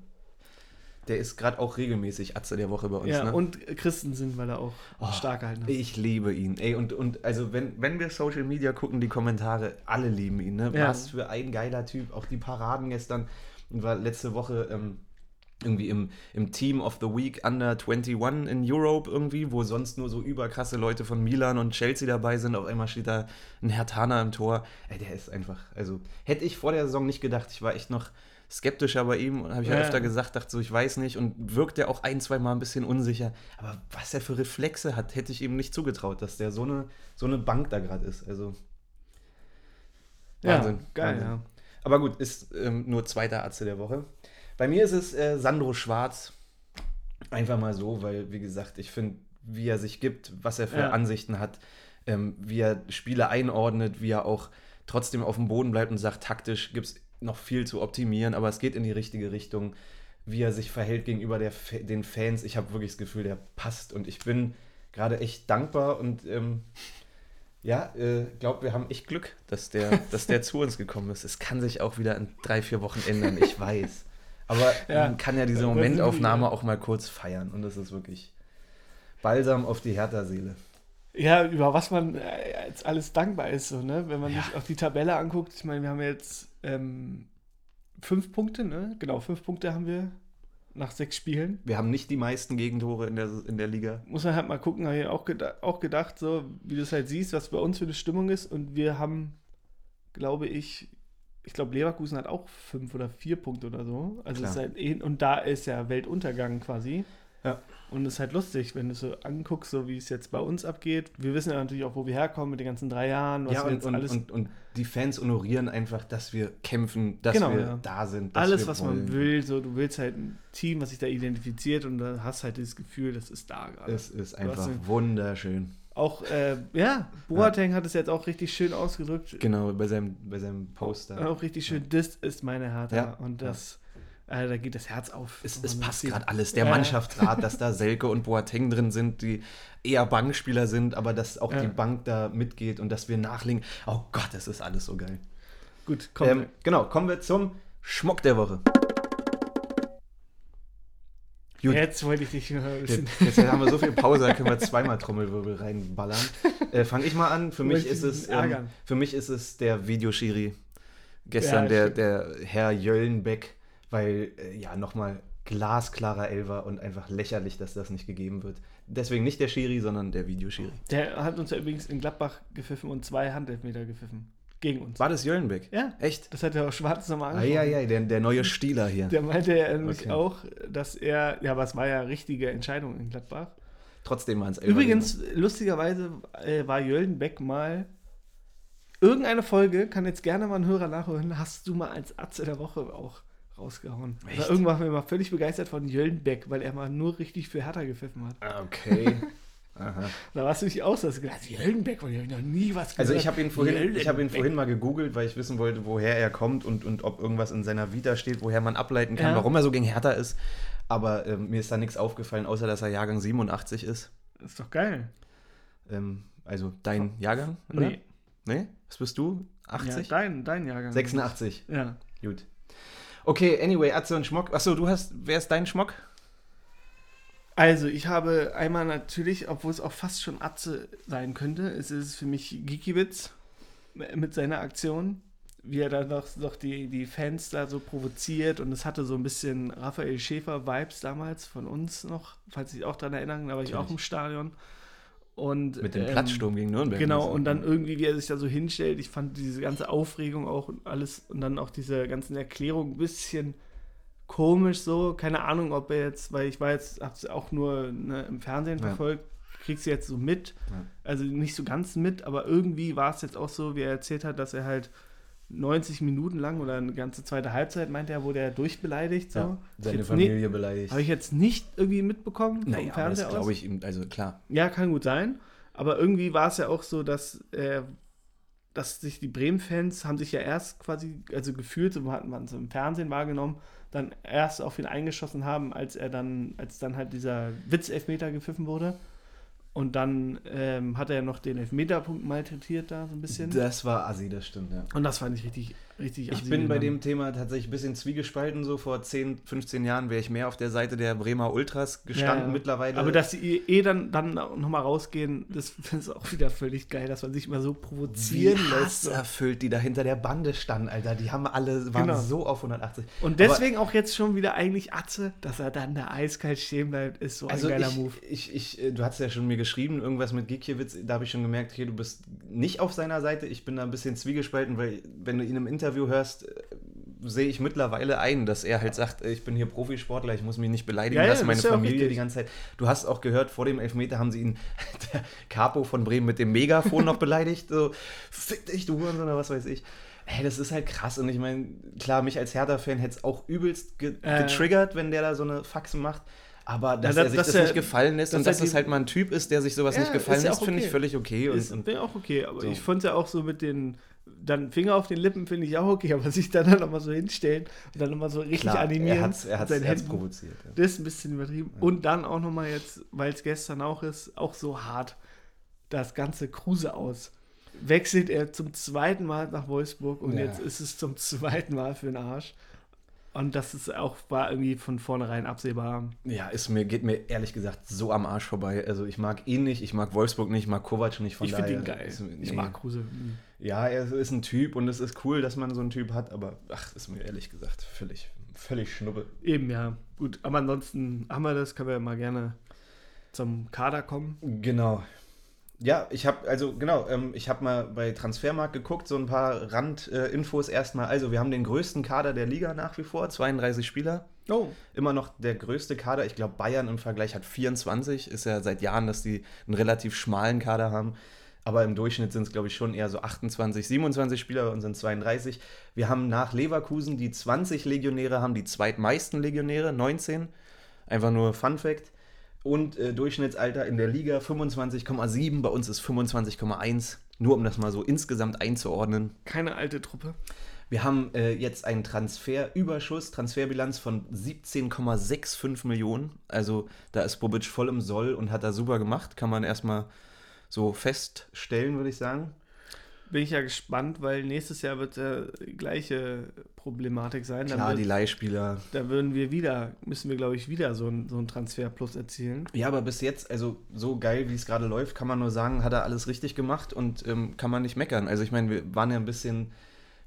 Der ist gerade auch regelmäßig Atze der Woche bei uns. ja, ne? und Christensen, weil er auch Oh, stark gehalten hat. Ich liebe ihn. Ey, und, und also wenn, wenn wir Social Media gucken, die Kommentare, alle lieben ihn. Ne? Ja. Was für ein geiler Typ. Auch die Paraden gestern. Und war letzte Woche ähm, irgendwie im, im Team of the Week Under 21 in Europe irgendwie, wo sonst nur so überkrasse Leute von Milan und Chelsea dabei sind. Auf einmal steht da ein Hertaner im Tor. Ey, der ist einfach, also hätte ich vor der Saison nicht gedacht. Ich war echt noch skeptischer bei ihm und habe ich ja Ja. öfter gesagt, dachte so, ich weiß nicht und wirkt er auch ein, zwei Mal ein bisschen unsicher. Aber was er für Reflexe hat, hätte ich ihm nicht zugetraut, dass der so eine, so eine Bank da gerade ist. Also ja, Wahnsinn, geil, Wahnsinn. ja. aber gut, ist ähm, nur zweiter Arzt der Woche. Bei mir ist es äh, Sandro Schwarz. Einfach mal so, weil, wie gesagt, ich finde, wie er sich gibt, was er für Ja. Ansichten hat, ähm, wie er Spiele einordnet, wie er auch trotzdem auf dem Boden bleibt und sagt, taktisch gibt es noch viel zu optimieren, aber es geht in die richtige Richtung, wie er sich verhält gegenüber der, den Fans. Ich habe wirklich das Gefühl, der passt und ich bin gerade echt dankbar und ähm, ja, äh, glaube, wir haben echt Glück, dass der, dass der [LAUGHS] zu uns gekommen ist. Es kann sich auch wieder in drei, vier Wochen ändern, ich weiß. Aber [LAUGHS] Ja. man kann ja diese Momentaufnahme auch mal kurz feiern und das ist wirklich Balsam auf die Hertha-Seele. Ja, über was man äh, jetzt alles dankbar ist, so, ne? Wenn man Ja. sich auch die Tabelle anguckt, ich meine, wir haben jetzt ähm, fünf Punkte, ne? Genau, fünf Punkte haben wir nach sechs Spielen. Wir haben nicht die meisten Gegentore in der, in der Liga. Muss man halt mal gucken, habe ich auch, geda auch gedacht, so wie du es halt siehst, was bei uns für eine Stimmung ist. Und wir haben, glaube ich, ich glaube, Leverkusen hat auch fünf oder vier Punkte oder so. Also Klar. es ist halt eh, und da ist ja Weltuntergang quasi. Ja. Und es ist halt lustig, wenn du so anguckst, so wie es jetzt bei uns abgeht. Wir wissen ja natürlich auch, wo wir herkommen mit den ganzen drei Jahren, ja, und, und, alles, und, und die Fans honorieren einfach, dass wir kämpfen, dass Genau, wir ja. da sind. Dass alles, was wollen. man will. So, du willst halt ein Team, was sich da identifiziert und da hast halt das Gefühl, das ist da gerade. Es ist einfach wunderschön. Auch, äh, ja, Boateng hat es jetzt auch richtig schön ausgedrückt. Genau, bei seinem, bei seinem Poster. Auch richtig schön, das ist meine Hertha. Ja, Und das äh, da geht das Herz auf. Es, es passt gerade alles. Der Ja. Mannschaftsrat, [LAUGHS] dass da Selke und Boateng drin sind, die eher Bankspieler sind, aber dass auch Ja. die Bank da mitgeht und dass wir nachlegen. Oh Gott, das ist alles so geil. Gut, komm. Ähm, genau, kommen wir zum Schmuck der Woche. Gut. Jetzt wollte ich dich noch ein bisschen. Jetzt, jetzt haben wir so viel Pause, da können wir zweimal Trommelwirbel reinballern. Äh, Fange ich mal an. Für mich, ist es, ähm, für mich ist es der Videoschiri. Gestern Ja, der, der Herr Jöllenbeck, weil äh, ja nochmal glasklarer Elfer und einfach lächerlich, dass das nicht gegeben wird. Deswegen nicht der Schiri, sondern der Videoschiri. Der hat uns ja übrigens in Gladbach gepfiffen und zwei Handelfmeter gepfiffen. Gegen uns. War das Jöllenbeck? Ja. Echt? Das hat ja auch Schwarz nochmal angesprochen. Eieiei, der, der neue Stieler hier. Der meinte ja nämlich Okay. auch, dass er, ja, aber es war ja richtige Entscheidung in Gladbach. Trotzdem waren es. Übrigens, lustigerweise äh, war Jöldenbeck mal. Irgendeine Folge, kann jetzt gerne mal ein Hörer nachholen, hast du mal als Atze der Woche auch rausgehauen. Echt? Oder irgendwann war mir mal völlig begeistert von Jöldenbeck, weil er mal nur richtig für Hertha gepfiffen hat. Ah, Okay. [LAUGHS] Aha. Da warst du dich auch so, hast du gedacht, Jöldenbeck, von dem habe ich noch nie was gehört. Also ich habe ihn, vorhin, ich hab ihn vorhin mal gegoogelt, weil ich wissen wollte, woher er kommt und, und ob irgendwas in seiner Vita steht, woher man ableiten kann, Ja. warum er so gegen Hertha ist. Aber ähm, mir ist da nichts aufgefallen, außer dass er Jahrgang 87 ist. Ist doch geil. Ähm, also dein Jahrgang? oder? Nee. Nee? Was bist du? Ja, 80? dein, dein Jahrgang. 86. Ja. Gut. Okay, anyway, Atze und Schmock. Achso, du hast, wer ist dein Schmock? Also, ich habe einmal natürlich, obwohl es auch fast schon Atze sein könnte, es ist für mich Gikiewicz mit seiner Aktion, wie er da noch, noch die, die Fans da so provoziert und es hatte so ein bisschen Raphael Schäfer-Vibes damals von uns noch, falls Sie sich auch daran erinnern, da war ich auch Natürlich. im Stadion. Und, Mit dem ähm, Platzsturm gegen Nürnberg. Genau, und dann irgendwie, wie er sich da so hinstellt, ich fand diese ganze Aufregung auch und alles und dann auch diese ganzen Erklärungen ein bisschen komisch so. Keine Ahnung, ob er jetzt, weil ich war jetzt, hab's auch nur ne, im Fernsehen Ja. verfolgt, kriegst du jetzt so mit. Ja. Also nicht so ganz mit, aber irgendwie war es jetzt auch so, wie er erzählt hat, dass er halt 90 Minuten lang oder eine ganze zweite Halbzeit, meint er, wurde er durchbeleidigt. So. Ja, seine Familie beleidigt. Habe ich jetzt nicht irgendwie mitbekommen vom naja, aber Fernseher das aus. glaube ich ihm, also klar. Ja, kann gut sein. Aber irgendwie war es ja auch so, dass, äh, dass sich die Bremen-Fans haben sich ja erst quasi, also gefühlt, so hat man es im Fernsehen wahrgenommen, dann erst auf ihn eingeschossen haben, als er dann, als dann halt dieser Witzelfmeter gepfiffen wurde. Und dann ähm, hat er ja noch den Elfmeterpunkt malträtiert da so ein bisschen. Das war assi, das stimmt, ja. Und das fand ich richtig, richtig Ich bin bei dem Thema tatsächlich ein bisschen zwiegespalten. So vor 10, 15 Jahren wäre ich mehr auf der Seite der Bremer Ultras gestanden. Ja, ja. Mittlerweile. Aber dass sie eh dann, dann nochmal rausgehen, das [LAUGHS] ist auch wieder völlig geil, dass man sich mal so provozieren wie lässt. Erfüllt, die da hinter der Bande standen, Alter. Die haben alle, waren Genau. so auf 180. Und deswegen auch jetzt schon wieder eigentlich Atze, dass er dann da eiskalt stehen bleibt, ist so Also ein geiler ich, Move. Ich, ich, äh, du hast ja schon mir geschrieben, irgendwas mit Gikiewicz, da habe ich schon gemerkt, okay, du bist nicht auf seiner Seite. Ich bin da ein bisschen zwiegespalten, weil wenn du ihn im Interview hörst, äh, sehe ich mittlerweile ein, dass er halt sagt, äh, ich bin hier Profisportler, ich muss mich nicht beleidigen Ja, ja, lassen, meine das ja Familie die ganze Zeit. Du hast auch gehört, vor dem Elfmeter haben sie ihn, [LAUGHS] der Capo von Bremen mit dem Megafon noch beleidigt, so, fick dich, du Hurensohn oder was weiß ich. Hey, das ist halt krass und ich meine, klar, mich als Hertha-Fan hätte es auch übelst ge Äh. getriggert, wenn der da so eine Faxe macht. Aber dass das- er sich das, er- nicht gefallen lässt und dass es die- halt mal ein Typ ist, der sich sowas Ja, nicht gefallen ist ja lässt, auch finde ich okay. völlig okay. Und, Ist wäre auch okay, aber so. ich fand es ja auch so mit den, dann Finger auf den Lippen finde ich auch okay, aber sich dann nochmal so hinstellen und dann nochmal so richtig klar, animieren. er hat er hat's, hat's Händen. provoziert. Ja. Das ist ein bisschen übertrieben. Und dann auch nochmal jetzt, weil es gestern auch ist, auch so hart, das ganze Kruse aus. Wechselt er zum zweiten Mal nach Wolfsburg und Ja. jetzt ist es zum zweiten Mal für den Arsch. Und das ist auch, war irgendwie von vornherein absehbar. Ja, ist mir, geht mir ehrlich gesagt so am Arsch vorbei. Also ich mag ihn nicht, ich mag Wolfsburg nicht, ich mag Kovac nicht. Von ich finde ihn geil. Ist, Ich nee. mag Kruse. Mhm. Ja, er ist ein Typ und es ist cool, dass man so einen Typ hat, aber ach, ist mir ehrlich gesagt völlig, völlig schnuppe. Eben, ja. Gut, aber ansonsten haben wir das, können wir mal gerne zum Kader kommen. Genau. Ja, ich habe also genau, ähm, ich habe mal bei Transfermarkt geguckt, so ein paar Randinfos erstmal. Also, wir haben den größten Kader der Liga nach wie vor, 32 Spieler. Oh. Immer noch der größte Kader. Ich glaube, Bayern im Vergleich hat 24. Ist ja seit Jahren, dass die einen relativ schmalen Kader haben. Aber im Durchschnitt sind es, glaube ich, schon eher so 28, 27 Spieler und sind 32. Wir haben nach Leverkusen, die 20 Legionäre haben, die zweitmeisten Legionäre, 19. Einfach nur Fun Fact. Und äh, Durchschnittsalter in der Liga 25,7, bei uns ist 25,1. Nur um das mal so insgesamt einzuordnen. Keine alte Truppe. Wir haben äh, jetzt einen Transferüberschuss, Transferbilanz von 17,65 Millionen. Also da ist Bobic voll im Soll und hat da super gemacht. Kann man erstmal so feststellen, würde ich sagen. Bin ich ja gespannt, weil nächstes Jahr wird äh, die gleiche Problematik sein. Dann Klar, wird, die Leihspieler. Da würden wir wieder, müssen wir, glaube ich, wieder so ein, so ein Transfer plus erzielen. Ja, aber bis jetzt, also so geil, wie es gerade läuft, kann man nur sagen, hat er alles richtig gemacht und ähm, kann man nicht meckern. Also ich meine, wir waren ja ein bisschen,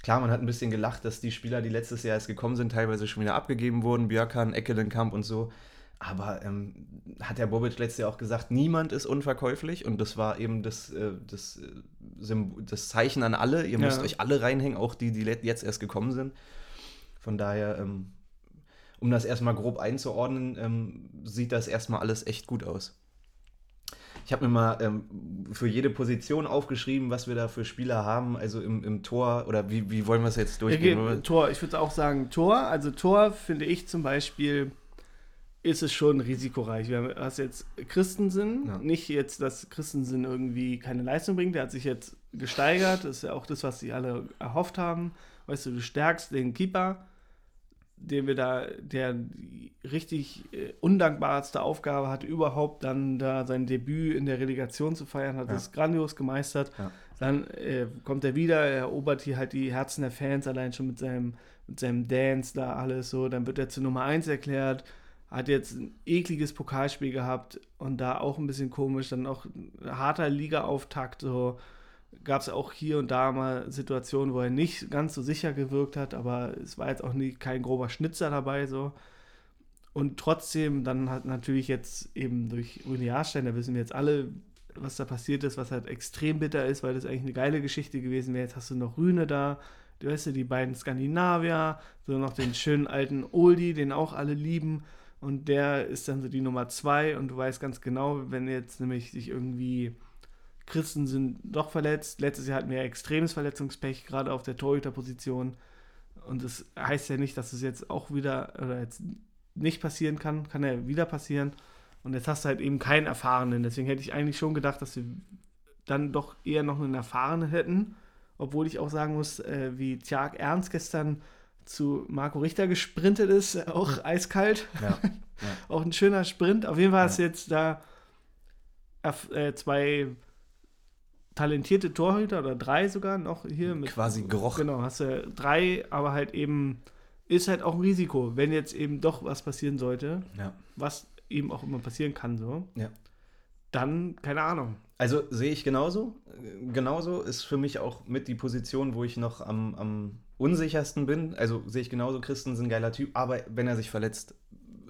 klar, man hat ein bisschen gelacht, dass die Spieler, die letztes Jahr erst gekommen sind, teilweise schon wieder abgegeben wurden, Björkan, Eckelenkamp und so. Aber ähm, hat der Bobic letztes Jahr auch gesagt, niemand ist unverkäuflich und das war eben das, äh, das, äh, das Zeichen an alle. Ihr müsst Ja. euch alle reinhängen, auch die, die jetzt erst gekommen sind. Von daher, ähm, um das erstmal grob einzuordnen, ähm, sieht das erstmal alles echt gut aus. Ich habe mir mal ähm, für jede Position aufgeschrieben, was wir da für Spieler haben, also im, im Tor oder wie, wie wollen wir es jetzt durchgehen? Tor, ich würde auch sagen Tor. Also Tor finde ich zum Beispiel ist es schon risikoreich. Wir haben hast jetzt Christensen, Ja. nicht jetzt, dass Christensen irgendwie keine Leistung bringt. Der hat sich jetzt gesteigert. Das ist ja auch das, was sie alle erhofft haben. Weißt du, du stärkst den Keeper, den wir da, der die richtig äh, undankbarste Aufgabe hat, überhaupt dann da sein Debüt in der Relegation zu feiern, hat Ja. das grandios gemeistert. Ja. Dann äh, kommt er wieder, er erobert hier halt die Herzen der Fans allein schon mit seinem, mit seinem Dance da alles so. Dann wird er zu Nummer 1 erklärt, hat jetzt ein ekliges Pokalspiel gehabt und da auch ein bisschen komisch, dann auch ein harter Liga-Auftakt so. Gab es auch hier und da mal Situationen, wo er nicht ganz so sicher gewirkt hat, aber es war jetzt auch nie, kein grober Schnitzer dabei so. Und trotzdem dann hat natürlich jetzt eben durch Rune Jahrstein, da wissen wir jetzt alle, was da passiert ist, was halt extrem bitter ist, weil das eigentlich eine geile Geschichte gewesen wäre. Jetzt hast du noch Rühne da, du weißt ja, die beiden Skandinavier, so noch den schönen alten Oldie, den auch alle lieben. Und der ist dann so die Nummer zwei und du weißt ganz genau, wenn jetzt nämlich sich irgendwie Christen sind doch verletzt. Letztes Jahr hatten wir ja extremes Verletzungspech, gerade auf der Torhüterposition. Und das heißt ja nicht, dass es jetzt auch wieder oder jetzt nicht passieren kann. Kann ja wieder passieren. Und jetzt hast du halt eben keinen Erfahrenen. Deswegen hätte ich eigentlich schon gedacht, dass wir dann doch eher noch einen Erfahrenen hätten. Obwohl ich auch sagen muss, äh, wie Tjag Ernst gestern zu Marco Richter gesprintet ist, auch eiskalt. Ja. [LAUGHS] Auch ein schöner Sprint. Auf jeden Fall hast du Ja. jetzt da äh, zwei talentierte Torhüter oder drei sogar noch hier mit. Quasi gerochen. Genau, hast du drei, aber halt eben ist halt auch ein Risiko, wenn jetzt eben doch was passieren sollte, Ja. was eben auch immer passieren kann, so. Ja. Dann, keine Ahnung. Also sehe ich genauso. Genauso ist für mich auch mit die Position, wo ich noch am, am unsichersten bin. Also sehe ich genauso, Christensen, geiler Typ, aber wenn er sich verletzt,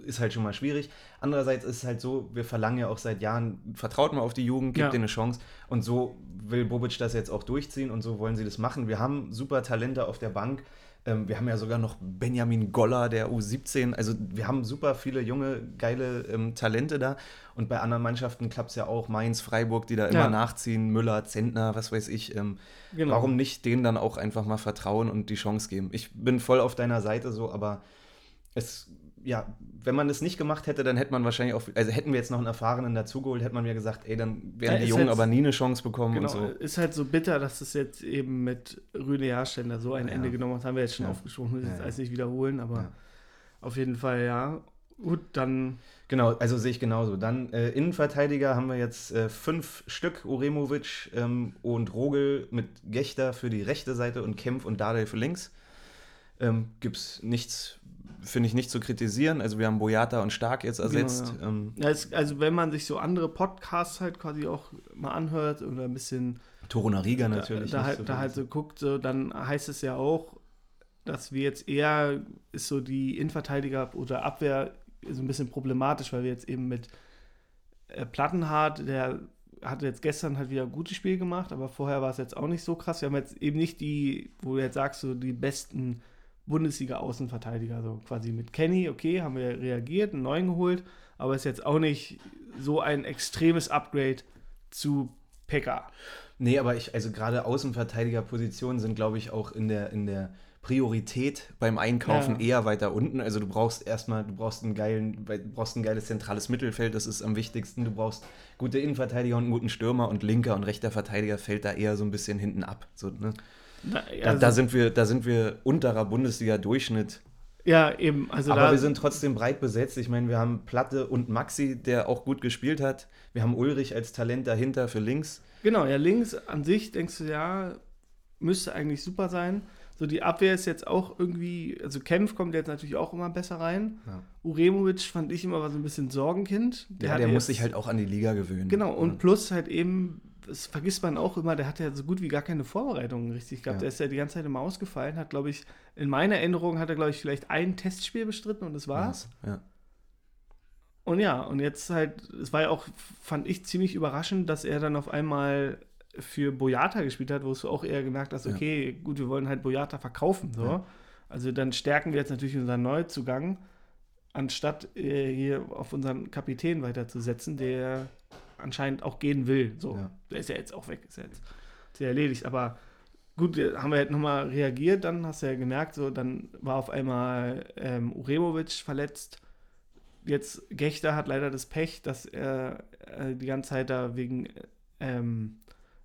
ist halt schon mal schwierig. Andererseits ist es halt so, wir verlangen ja auch seit Jahren, vertraut mal auf die Jugend, gebt Ja. denen eine Chance. Und so will Bobic das jetzt auch durchziehen und so wollen sie das machen. Wir haben super Talente auf der Bank. Ähm, wir haben ja sogar noch Benjamin Goller, der U17. Also wir haben super viele junge, geile ähm, Talente da. Und bei anderen Mannschaften klappt es ja auch. Mainz, Freiburg, die da immer Ja. nachziehen. Müller, Zentner, was weiß ich. Ähm, Genau. Warum nicht denen dann auch einfach mal vertrauen und die Chance geben? Ich bin voll auf deiner Seite so, aber es, ja, wenn man es nicht gemacht hätte, dann hätte man wahrscheinlich auch, also hätten wir jetzt noch einen Erfahrenen dazugeholt, hätte man mir gesagt, ey, dann werden Ja, die Jungen jetzt- aber nie eine Chance bekommen Genau, und so. ist halt so bitter, dass es jetzt eben mit Rüde Jahrsteller so ein Ja. Ende genommen hat. Haben wir jetzt schon Ja. aufgesprochen, ich Ja, alles nicht wiederholen, aber auf jeden Fall ja. Gut, dann Genau, also sehe ich genauso. Dann äh, Innenverteidiger haben wir jetzt äh, fünf Stück, Uremovic ähm, und Rogel mit Gechter für die rechte Seite und Kempf und Dardai für links. Ähm, Gibt es nichts, finde ich, nicht zu kritisieren. Also wir haben Boyata und Stark jetzt ersetzt. Genau, ähm, Ja, es, also wenn man sich so andere Podcasts halt quasi auch mal anhört oder ein bisschen Toruna Riga natürlich. da, da, halt, zu da halt so guckt, so, dann heißt es ja auch, dass wir jetzt eher ist so die Innenverteidiger oder Abwehr so ein bisschen problematisch, weil wir jetzt eben mit äh, Plattenhardt, der hatte jetzt gestern halt wieder ein gutes Spiel gemacht, aber vorher war es jetzt auch nicht so krass. Wir haben jetzt eben nicht die, wo du jetzt sagst, so die besten Bundesliga-Außenverteidiger, so quasi mit Kenny, okay, haben wir reagiert, einen neuen geholt, aber ist jetzt auch nicht so ein extremes Upgrade zu Pekka. Nee, aber ich, also gerade Außenverteidigerpositionen sind, glaube ich, auch in der, in der Priorität beim Einkaufen Ja. eher weiter unten. Also du brauchst erstmal, du brauchst einen geilen, du brauchst ein geiles zentrales Mittelfeld, das ist am wichtigsten. Du brauchst gute Innenverteidiger und einen guten Stürmer und linker und rechter Verteidiger fällt da eher so ein bisschen hinten ab. So, ne? Na, Da, also- da, sind wir, da sind wir unterer Bundesliga-Durchschnitt. ja, eben. Also Aber da, wir sind trotzdem breit besetzt. Ich meine, wir haben Platte und Maxi, der auch gut gespielt hat. Wir haben Ulrich als Talent dahinter für links. Genau, ja, links an sich denkst du, ja, müsste eigentlich super sein. So, die Abwehr ist jetzt auch irgendwie, also Kempf kommt jetzt natürlich auch immer besser rein. Ja. Uremovic fand ich immer war so ein bisschen Sorgenkind. Der, hat der muss sich halt auch an die Liga gewöhnen. Genau, und Ja. plus halt eben, das vergisst man auch immer, der hat ja so gut wie gar keine Vorbereitungen richtig gehabt. Ja. Der ist ja die ganze Zeit immer ausgefallen, hat, glaube ich, in meiner Erinnerung hat er, glaube ich, vielleicht ein Testspiel bestritten und das war's. Ja. Und ja, und jetzt halt, es war ja auch, fand ich ziemlich überraschend, dass er dann auf einmal für Boyata gespielt hat, wo du auch eher gemerkt hast, Ja. okay, gut, wir wollen halt Boyata verkaufen. So. Ja. Also dann stärken wir jetzt natürlich unseren Neuzugang, anstatt äh, hier auf unseren Kapitän weiterzusetzen, der anscheinend auch gehen will. So, Ja. der ist ja jetzt auch weg, ist ja jetzt ist ja erledigt. Aber gut, haben wir halt nochmal reagiert, dann hast du ja gemerkt, so, dann war auf einmal ähm, Uremovic verletzt. Jetzt Gechter hat leider das Pech, dass er äh, die ganze Zeit da wegen ähm,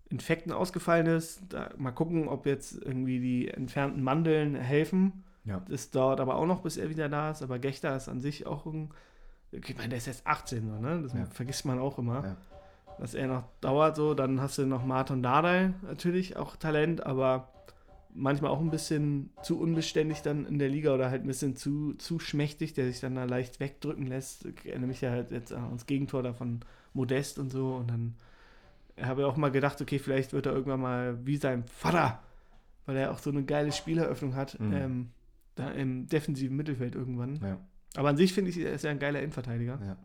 Infekten ausgefallen ist. Da, mal gucken, ob jetzt irgendwie die entfernten Mandeln helfen. Ja. Das dauert aber auch noch, bis er wieder da ist. Aber Gechter ist an sich auch ein. Ich meine, der ist jetzt 18, so, ne? Das Ja. vergisst man auch immer. Ja. Dass er noch dauert so. Dann hast du noch Martin Dardai natürlich, auch Talent, aber manchmal auch ein bisschen zu unbeständig dann in der Liga oder halt ein bisschen zu, zu schmächtig, der sich dann da leicht wegdrücken lässt. Ich erinnere mich ja halt jetzt ans Gegentor da von Modest und so. Und dann habe ich auch mal gedacht, okay, vielleicht wird er irgendwann mal wie sein Vater, weil er auch so eine geile Spieleröffnung hat, Mhm. ähm, da im defensiven Mittelfeld irgendwann. Ja. Aber an sich finde ich, er ist ja ein geiler Innenverteidiger. Ja.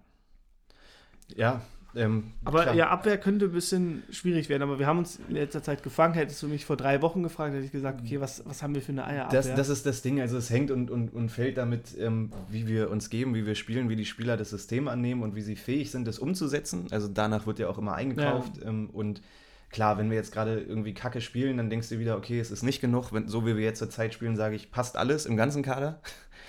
Ja, ähm, Aber klar. ja, Abwehr könnte ein bisschen schwierig werden. Aber wir haben uns in letzter Zeit gefangen. Hättest du mich vor drei Wochen gefragt, hätte ich gesagt, okay, was, was haben wir für eine Eierabwehr? Das, das ist das Ding, also es hängt und, und, und fällt damit, ähm, wie wir uns geben, wie wir spielen, wie die Spieler das System annehmen und wie sie fähig sind, das umzusetzen. Also danach wird ja auch immer eingekauft. Ähm, und klar, wenn wir jetzt gerade irgendwie Kacke spielen, dann denkst du wieder, okay, es ist nicht genug. Wenn, so wie wir jetzt zur Zeit spielen, sage ich, passt alles im ganzen Kader.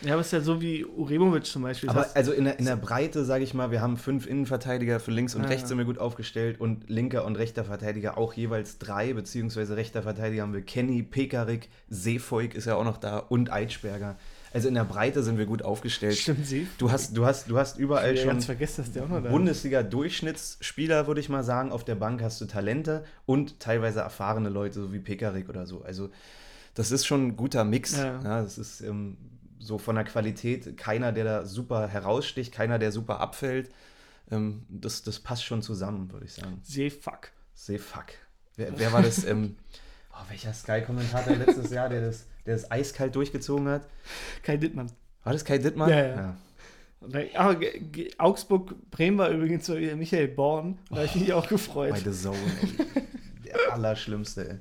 ja, aber es ist ja so wie Uremovic zum Beispiel. Aber also in der, in der Breite, sage ich mal, wir haben fünf Innenverteidiger, für links und Ja, rechts ja. sind wir gut aufgestellt und linker und rechter Verteidiger auch jeweils drei, beziehungsweise rechter Verteidiger haben wir Kenny, Pekarik, Seefolk ist ja auch noch da und Eitschberger. Also in der Breite sind wir gut aufgestellt. stimmt sie. Du hast, du hast, du hast überall Ich schon vergessen, dass der auch noch da ist. Bundesliga-Durchschnittsspieler, würde ich mal sagen. Auf der Bank hast du Talente und teilweise erfahrene Leute, so wie Pekarik oder so. Also das ist schon ein guter Mix. Ja. Ja. das ist ähm, so von der Qualität keiner, der da super heraussticht, keiner, der super abfällt. Ähm, das, das passt schon zusammen, würde ich sagen. Seefuck. Seefuck. Wer, wer war das? ähm, [LAUGHS] oh, welcher Sky-Kommentator letztes Jahr, der das, der das eiskalt durchgezogen hat? Kai Dittmann. War das Kai Dittmann? Ja, ja. Aber G- G- Augsburg-Bremen war übrigens so wie Michael Born. Da habe ich mich auch gefreut. Bei The Zone, ey. Der Allerschlimmste, ey.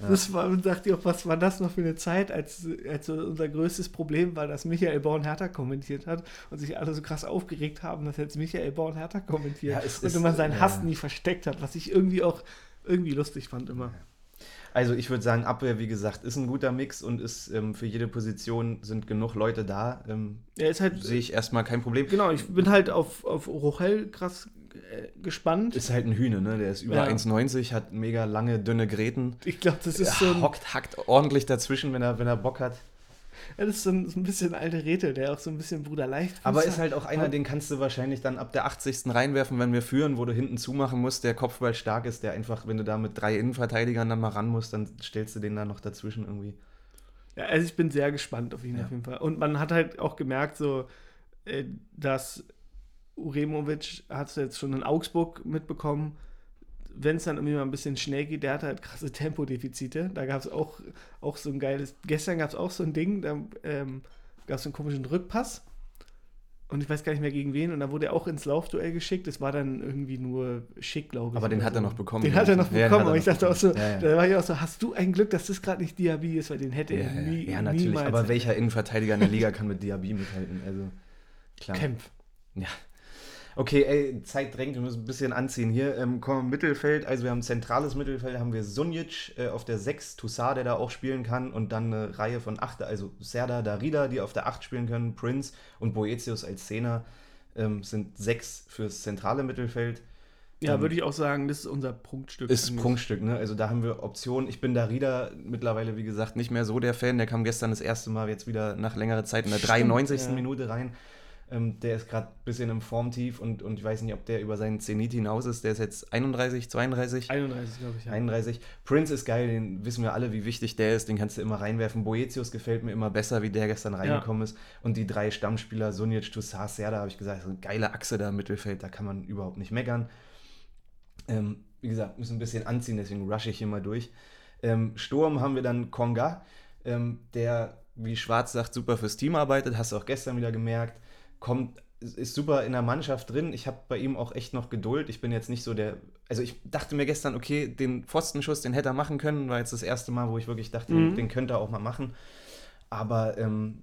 Das war, und dachte ich auch, was war das noch für eine Zeit, als, als unser größtes Problem war, dass Michael Born Hertha kommentiert hat und sich alle so krass aufgeregt haben, dass jetzt Michael Born Hertha kommentiert Ja, es und immer seinen Hass ja. nie versteckt hat, was ich irgendwie auch irgendwie lustig fand immer. Also ich würde sagen, Abwehr, wie gesagt, ist ein guter Mix und ist ähm, für jede Position sind genug Leute da. Ähm, Er ist halt, Sehe ich erstmal kein Problem. genau, ich bin halt auf, auf Rochel krass äh, gespannt. Ist halt ein Hühne, ne? Der ist über Ja. 1,90, hat mega lange, dünne Gräten. Ich glaube, das ist so ein, Hockt, hackt ordentlich dazwischen, wenn er, wenn er Bock hat. Das ist so ein, so ein bisschen alte Räte, der auch so ein bisschen Bruder leicht Aber ist halt auch einer, den kannst du wahrscheinlich dann ab der 80. reinwerfen, wenn wir führen, wo du hinten zumachen musst, der Kopfball stark ist, der einfach, wenn du da mit drei Innenverteidigern dann mal ran musst, dann stellst du den da noch dazwischen irgendwie. Ja, also ich bin sehr gespannt auf ihn Ja. auf jeden Fall. Und man hat halt auch gemerkt, so, äh, dass Uremovic hat es jetzt schon in Augsburg mitbekommen, wenn es dann irgendwie mal ein bisschen schnell geht, der hat halt krasse Tempodefizite. Da gab es auch, auch so ein geiles, gestern gab es auch so ein Ding, da ähm, gab es so einen komischen Rückpass. Und ich weiß gar nicht mehr gegen wen. Und da wurde er auch ins Laufduell geschickt. Das war dann irgendwie nur schick, glaube ich. Aber den hat er so. noch bekommen, Den hat er noch den bekommen. er aber ich dachte auch so. Ja, ja. da war ich auch so, hast du ein Glück, dass das gerade nicht Diaby ist, weil den hätte er nie, ja, natürlich. niemals. Aber welcher Innenverteidiger in der Liga kann mit Diaby mithalten? Also, klar. Kämpf. Ja. Okay, ey, Zeit drängt, wir müssen ein bisschen anziehen hier. Ähm, kommen Mittelfeld, also wir haben zentrales Mittelfeld, haben wir Sunjic äh, auf der 6, Toussaint, der da auch spielen kann und dann eine Reihe von 8, also Serda, Darida, die auf der 8 spielen können, Prince und Boetius als Zehner ähm, sind sechs fürs zentrale Mittelfeld. Ja, Ähm, würde ich auch sagen, das ist unser Prunkstück. Ist eigentlich. Prunkstück, ne? Also da haben wir Optionen. Ich bin Darida mittlerweile, wie gesagt, nicht mehr so der Fan. Der kam gestern das erste Mal jetzt wieder nach längerer Zeit in der Stimmt, 93. ja. Minute rein. Ähm, der ist gerade ein bisschen im Formtief und, und ich weiß nicht, ob der über seinen Zenit hinaus ist. Der ist jetzt 31, 32. 31, glaube ich. Ja. 31. Prince ist geil, den wissen wir alle, wie wichtig der ist. Den kannst du immer reinwerfen. Boetius gefällt mir immer besser, wie der gestern reingekommen ist. Und die drei Stammspieler, Sunic, Toussaint, Serda, habe ich gesagt, so eine geile Achse da im Mittelfeld, da kann man überhaupt nicht meckern. Ähm, wie gesagt, müssen ein bisschen anziehen, deswegen rushe ich hier mal durch. Ähm, Sturm haben wir dann Konga, ähm, der, wie Schwarz sagt, super fürs Team arbeitet, hast du auch gestern wieder gemerkt. Kommt, ist super in der Mannschaft drin. Ich habe bei ihm auch echt noch Geduld. Ich bin jetzt nicht so der. Also ich dachte mir gestern, okay, den Pfostenschuss, den hätte er machen können, war jetzt das erste Mal, wo ich wirklich dachte, Mhm. den könnte er auch mal machen. Aber ähm,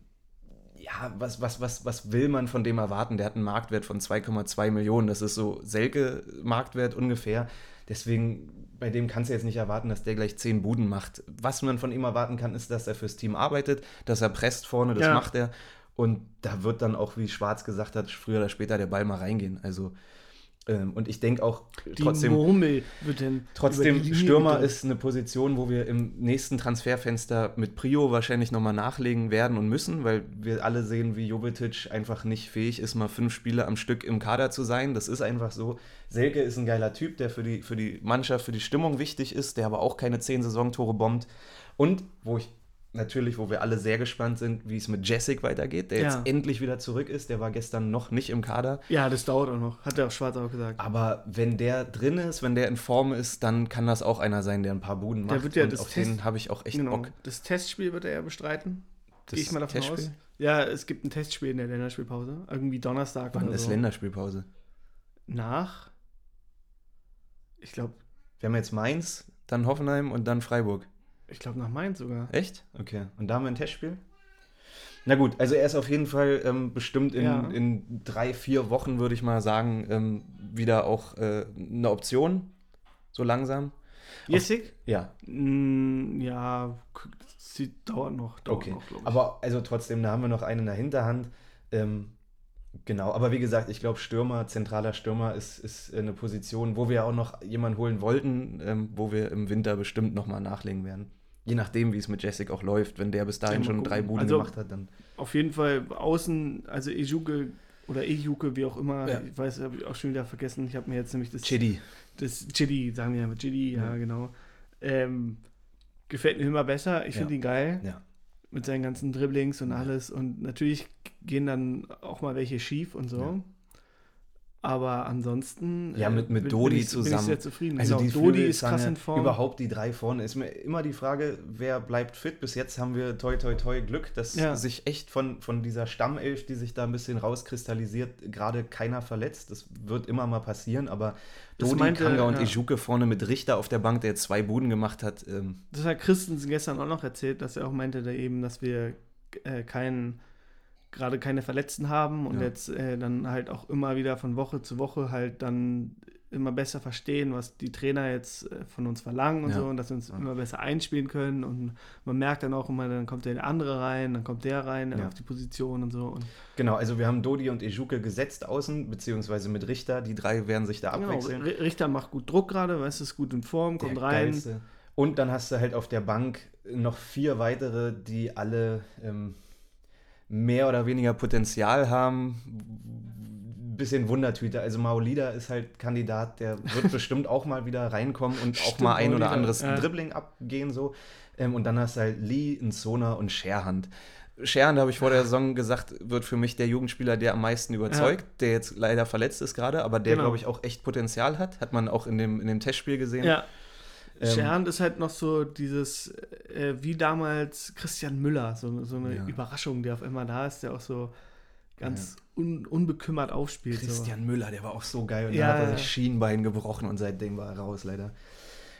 ja, was, was, was, was will man von dem erwarten? Der hat einen Marktwert von 2,2 Millionen. Das ist so Selke-Marktwert ungefähr. Deswegen, bei dem kannst du jetzt nicht erwarten, dass der gleich 10 Buden macht. Was man von ihm erwarten kann, ist, dass er fürs Team arbeitet, dass er presst vorne, das Ja. macht er. Und da wird dann auch, wie Schwarz gesagt hat, früher oder später der Ball mal reingehen. Also, ähm, und ich denke auch Die trotzdem. Murmel wird über Trotzdem, Stürmer ist eine Position, wo wir im nächsten Transferfenster mit Prio wahrscheinlich nochmal nachlegen werden und müssen, weil wir alle sehen, wie Jovetic einfach nicht fähig ist, mal fünf Spiele am Stück im Kader zu sein. Das ist einfach so. Selke ist ein geiler Typ, der für die, für die Mannschaft, für die Stimmung wichtig ist, der aber auch keine zehn Saisontore bombt. Und wo ich natürlich, wo wir alle sehr gespannt sind, wie es mit Jessic weitergeht, der Ja. jetzt endlich wieder zurück ist. Der war gestern noch nicht im Kader. Ja, das dauert auch noch. Hat der auch Schwarz auch gesagt. Aber wenn der drin ist, wenn der in Form ist, dann kann das auch einer sein, der ein paar Buden Der macht. wird ja und das auf Test- den habe ich auch echt genau. Bock. Das Testspiel wird er ja bestreiten. Das Gehe ich mal davon Testspiel? aus. Ja, es gibt ein Testspiel in der Länderspielpause. Irgendwie Donnerstag Wann ist so. Länderspielpause? Nach. Ich glaube, Wir haben jetzt Mainz, dann Hoffenheim und dann Freiburg. Ich glaube nach Mainz sogar. Echt? Okay. Und da haben wir ein Testspiel? Na gut, also er ist auf jeden Fall ähm, bestimmt in, Ja. in drei, vier Wochen, würde ich mal sagen, ähm, wieder auch äh, eine Option. So langsam. Jessic? Ja, Mm, ja, sie dauert noch. Dauert okay. noch. Aber also trotzdem, da haben wir noch einen in der Hinterhand. Ähm, genau, aber wie gesagt, ich glaube, Stürmer, zentraler Stürmer ist, ist eine Position, wo wir auch noch jemanden holen wollten, ähm, wo wir im Winter bestimmt nochmal nachlegen werden. Je nachdem, wie es mit Jessic auch läuft. Wenn der bis dahin Ja, schon gucken. drei Buden Also- gemacht hat, dann. Auf jeden Fall außen, also Ejuke oder Ejuke, wie auch immer, Ja. ich weiß, habe ich auch schon wieder vergessen. Ich habe mir jetzt nämlich das, Chidi. das Chidi, sagen wir ja, Chidi, ja, Ja. genau. Ähm, gefällt mir immer besser. Ich finde ihn geil. Ja. Mit seinen ganzen Dribblings und alles. Und natürlich gehen dann auch mal welche schief und so. Aber ansonsten Ja, mit- mit Dodi bin ich, Bin ich zusammen. sehr zufrieden. Also genau, die Dodi ist krass in Form. Überhaupt die drei vorne. Ist mir immer die Frage, wer bleibt fit. Bis jetzt haben wir toi toi toi Glück, dass Ja. sich echt von, von dieser Stammelf, die sich da ein bisschen rauskristallisiert, gerade keiner verletzt. Das wird immer mal passieren, aber Dodi, meinte- Kanga und ja. Ejuke vorne mit Richter auf der Bank, der zwei Buden gemacht hat. Ähm, Das hat Christensen gestern auch noch erzählt, dass er auch meinte, da eben, dass wir äh, keinen, gerade keine Verletzten haben und Ja. jetzt äh, dann halt auch immer wieder von Woche zu Woche halt dann immer besser verstehen, was die Trainer jetzt äh, von uns verlangen und Ja. so und dass wir uns Ja. immer besser einspielen können und man merkt dann auch immer, dann kommt der andere rein, dann kommt der rein Ja. auf die Position und so und genau, also wir haben Dodi und Ejuke gesetzt außen, beziehungsweise mit Richter. Die drei werden sich da genau, abwechseln. R- Richter macht gut Druck gerade, weißt du, ist gut in Form, kommt Der rein. geilste. Und dann hast du halt auf der Bank noch vier weitere, die alle ähm, mehr oder weniger Potenzial haben. Bisschen Wundertüte. Also Maolida ist halt Kandidat, der wird [LAUGHS] bestimmt auch mal wieder reinkommen und auch Stimmt, mal ein oder Maolida, anderes ja. Dribbling abgehen so. Ähm, und dann hast du halt Lee, Nsona und Scherhand. Scherhand, habe ich vor der Saison gesagt, wird für mich der Jugendspieler, der am meisten überzeugt, der jetzt leider verletzt ist gerade, aber der, Genau. glaube ich, auch echt Potenzial hat. Hat man auch in dem, in dem Testspiel gesehen. Ja. Ähm, Scherhand ist halt noch so dieses, äh, wie damals Christian Müller, so, so eine Ja. Überraschung, der auf einmal da ist, der auch so ganz un, unbekümmert aufspielt. Christian Müller, der war auch so geil. Und Ja, dann hat er ja. sich Schienbein gebrochen und seitdem war er raus, leider.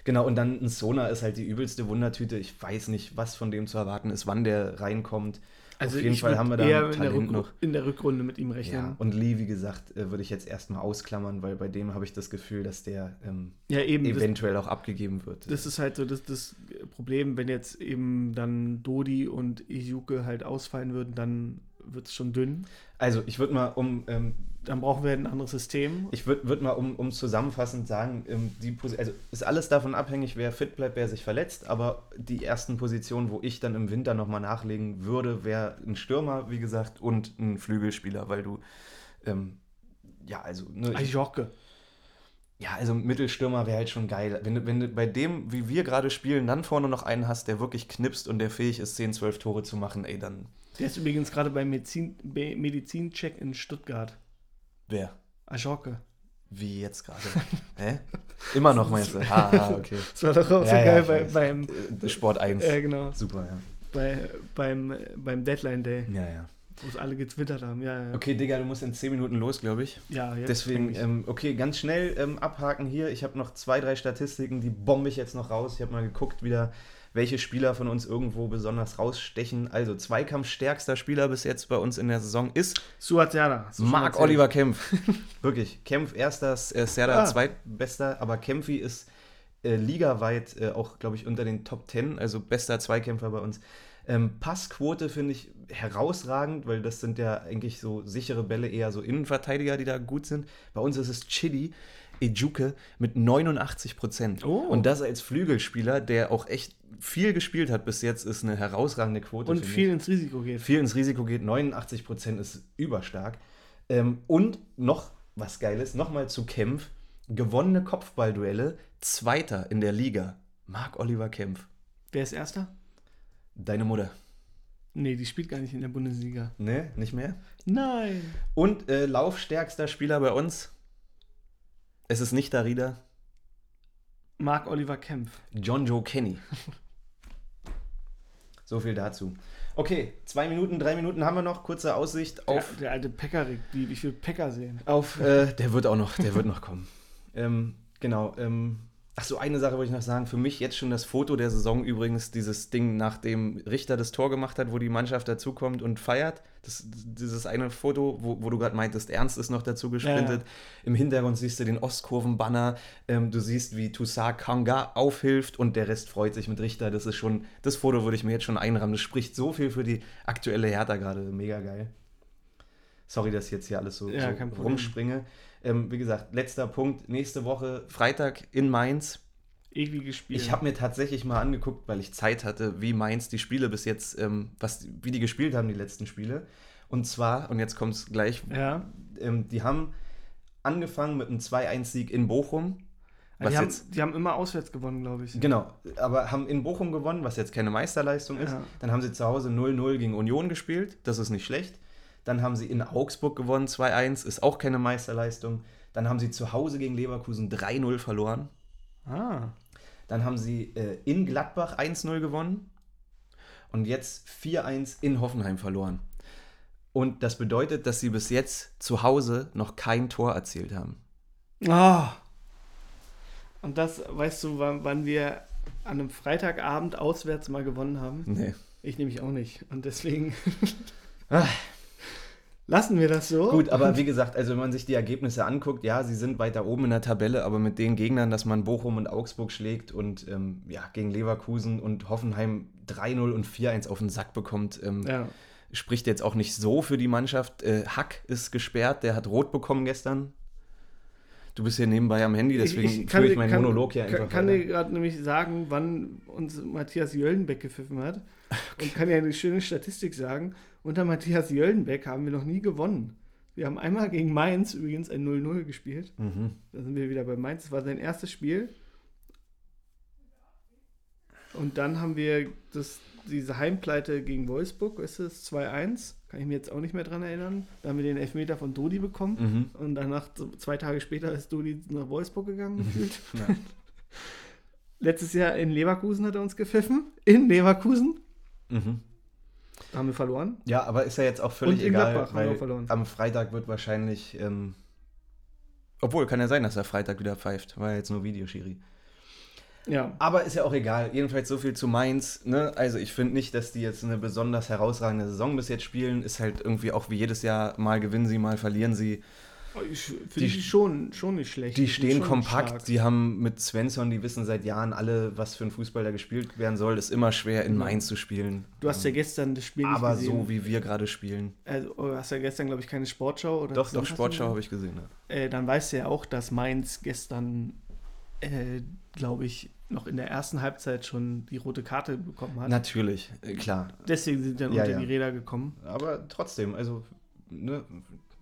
Genau, und dann ein Sona ist halt die übelste Wundertüte. Ich weiß nicht, was von dem zu erwarten ist, wann der reinkommt. So. Also Auf jeden Fall haben wir da eher ein in der, Talent noch. in der Rückrunde mit ihm Ja, rechnen. und Lee, wie gesagt, äh, würde ich jetzt erstmal ausklammern, weil bei dem habe ich das Gefühl, dass der ähm, Ja, eben. Das, eventuell auch abgegeben wird. das ist halt so das, das Problem, wenn jetzt eben dann Dodi und Ijuke halt ausfallen würden, dann wird es schon dünn. Also ich würde mal um ähm, Dann brauchen wir ein anderes System. Ich würde würd mal um, um zusammenfassend sagen, ähm, die also ist alles davon abhängig, wer fit bleibt, wer sich verletzt, aber die ersten Positionen, wo ich dann im Winter nochmal nachlegen würde, wäre ein Stürmer, wie gesagt, und ein Flügelspieler, weil du ähm, ja, also ne, ich, Ajorke. Ja, also Mittelstürmer wäre halt schon geil. Wenn du, wenn du bei dem, wie wir gerade spielen, dann vorne noch einen hast, der wirklich knipst und der fähig ist, 10, 12 Tore zu machen, ey, dann Der ist übrigens gerade beim Medizin, Medizincheck in Stuttgart. wer? Ajorke. Wie jetzt gerade? [LAUGHS] Hä? Immer noch meinst du? [LAUGHS] Ah, ah, okay. Das war doch auch so Ja, ja, geil ich bei, beim, Sport 1. äh, genau, Super, ja. bei, beim, beim Deadline Day, Ja, ja. Wo es alle getwittert haben. Ja, ja. Okay, Digga, du musst in 10 Minuten los, glaube ich. ja jetzt Deswegen, ähm, okay, ganz schnell ähm, abhaken hier. Ich habe noch zwei, drei Statistiken, die bombe ich jetzt noch raus. Ich habe mal geguckt, wieder, welche Spieler von uns irgendwo besonders rausstechen. Also, zweikampfstärkster Spieler bis jetzt bei uns in der Saison ist hast du schon Marc. Oliver Kempf. [LAUGHS] Wirklich, Kempf erster, äh, Serda Ah. zweitbester, aber Kempfi ist äh, ligaweit äh, auch, glaube ich, unter den Top 10, also bester Zweikämpfer bei uns. Ähm, Passquote finde ich herausragend, weil das sind ja eigentlich so sichere Bälle, eher so Innenverteidiger, die da gut sind. Bei uns ist es Chidi Ejuke mit 89 Prozent. Oh. Und das als Flügelspieler, der auch echt viel gespielt hat bis jetzt, ist eine herausragende Quote. Und viel ins Risiko geht. viel ins Risiko geht. 89 Prozent ist überstark. Ähm, und noch was Geiles, nochmal zu Kempf. Gewonnene Kopfballduelle, Zweiter in der Liga. Marc Oliver Kempf. Wer ist Erster? Deine Mutter. Nee, die spielt gar nicht in der Bundesliga. Ne, nicht mehr? Nein. Und äh, laufstärkster Spieler bei uns. Es ist nicht Darida, Marc Oliver Kempf. John Joe Kenny. [LAUGHS] so viel dazu. Okay, zwei Minuten, drei Minuten haben wir noch. Kurze Aussicht auf Der, der alte Pekarik, wie, wie viel Pecker sehen. Auf, äh, der wird auch noch, der wird noch kommen. [LAUGHS] Ähm, genau. Ähm, ach so, eine Sache wollte ich noch sagen. Für mich jetzt schon das Foto der Saison übrigens, dieses Ding, nachdem Richter das Tor gemacht hat, wo die Mannschaft dazukommt und feiert. Das, dieses eine Foto, wo, wo du gerade meintest, Ernst ist noch dazu gesprintet. Ja, Im Hintergrund siehst du den Ostkurvenbanner. Ähm, du siehst, wie Toussaint Kanga aufhilft und der Rest freut sich mit Richter. Das ist schon, das Foto würde ich mir jetzt schon einrahmen. Das spricht so viel für die aktuelle Hertha gerade. Mega geil. Sorry, dass ich jetzt hier alles so, Ja, so kein Problem. Ähm, wie gesagt, letzter Punkt. Nächste Woche, Freitag in Mainz. Eklige Spiele. Ich habe mir tatsächlich mal angeguckt, weil ich Zeit hatte, wie Mainz die Spiele bis jetzt, ähm, was, wie die gespielt haben, die letzten Spiele. Und zwar, und jetzt kommt es gleich, Ja. ähm, die haben angefangen mit einem 2-1-Sieg in Bochum. Was Die haben, jetzt, die haben immer auswärts gewonnen, glaube ich. genau, aber haben in Bochum gewonnen, was jetzt keine Meisterleistung ist. Ja. Dann haben sie zu Hause 0-0 gegen Union gespielt, das ist nicht schlecht. Dann haben sie in Augsburg gewonnen, 2-1, ist auch keine Meisterleistung. Dann haben sie zu Hause gegen Leverkusen 3-0 verloren. Ah. Dann haben sie äh, in Gladbach 1-0 gewonnen und jetzt 4-1 in Hoffenheim verloren. Und das bedeutet, dass sie bis jetzt zu Hause noch kein Tor erzielt haben. Ah. Und das, weißt du, wann, wann wir an einem Freitagabend auswärts mal gewonnen haben? Nee. Ich nämlich auch nicht. Und deswegen Ah. Lassen wir das so. Gut, aber wie gesagt, also wenn man sich die Ergebnisse anguckt, ja, sie sind weiter oben in der Tabelle, aber mit den Gegnern, dass man Bochum und Augsburg schlägt und ähm, ja, gegen Leverkusen und Hoffenheim 3-0 und 4-1 auf den Sack bekommt, ähm, Ja. spricht jetzt auch nicht so für die Mannschaft. Äh, Hack ist gesperrt, der hat rot bekommen gestern. Du bist hier nebenbei am Handy, deswegen führe ich meinen Monolog hier kann, einfach kann weiter. dir gerade nämlich sagen, wann uns Matthias Jöllenbeck gepfiffen hat. [LAUGHS] Und kann ja eine schöne Statistik sagen. Unter Matthias Jöllenbeck haben wir noch nie gewonnen. Wir haben einmal gegen Mainz übrigens ein 0-0 gespielt. Mhm. Da sind wir wieder bei Mainz. Das war sein erstes Spiel. Und dann haben wir das, diese Heimpleite gegen Wolfsburg, ist es 2-1. Kann ich mir jetzt auch nicht mehr dran erinnern. Da haben wir den Elfmeter von Dodi bekommen. Mhm. Und danach, zwei Tage später, ist Dodi nach Wolfsburg gegangen, gefühlt. [LAUGHS] Ja. Letztes Jahr in Leverkusen hat er uns gepfiffen. In Leverkusen. Mhm. Haben wir verloren. Ja, aber ist ja jetzt auch völlig Und in egal, Gladbach haben wir verloren. am Freitag wird wahrscheinlich, ähm, obwohl, kann ja sein, dass er Freitag wieder pfeift, war ja jetzt nur Videoschiri. Ja. Aber ist ja auch egal. Jedenfalls so viel zu Mainz. Ne? Also ich finde nicht, dass die jetzt eine besonders herausragende Saison bis jetzt spielen. Ist halt irgendwie auch wie jedes Jahr, mal gewinnen sie, mal verlieren sie. Ich finde Die- die, schon, schon nicht schlecht. Die stehen kompakt, stark. die haben mit Svensson, die wissen seit Jahren alle, was für ein Fußball da gespielt werden soll. Ist immer schwer in. Mainz zu spielen. Du hast ja gestern das Spiel Aber gesehen. so wie wir gerade spielen. Also, du hast ja gestern, glaube ich, keine Sportschau oder Doch, doch, Sportschau habe ich gesehen. Ja. Äh, dann weißt du ja auch, dass Mainz gestern, äh, glaube ich, noch in der ersten Halbzeit schon die rote Karte bekommen hat. Natürlich, äh, klar. Deswegen sind dann Ja, unter ja. die Räder gekommen. Aber trotzdem, also ne,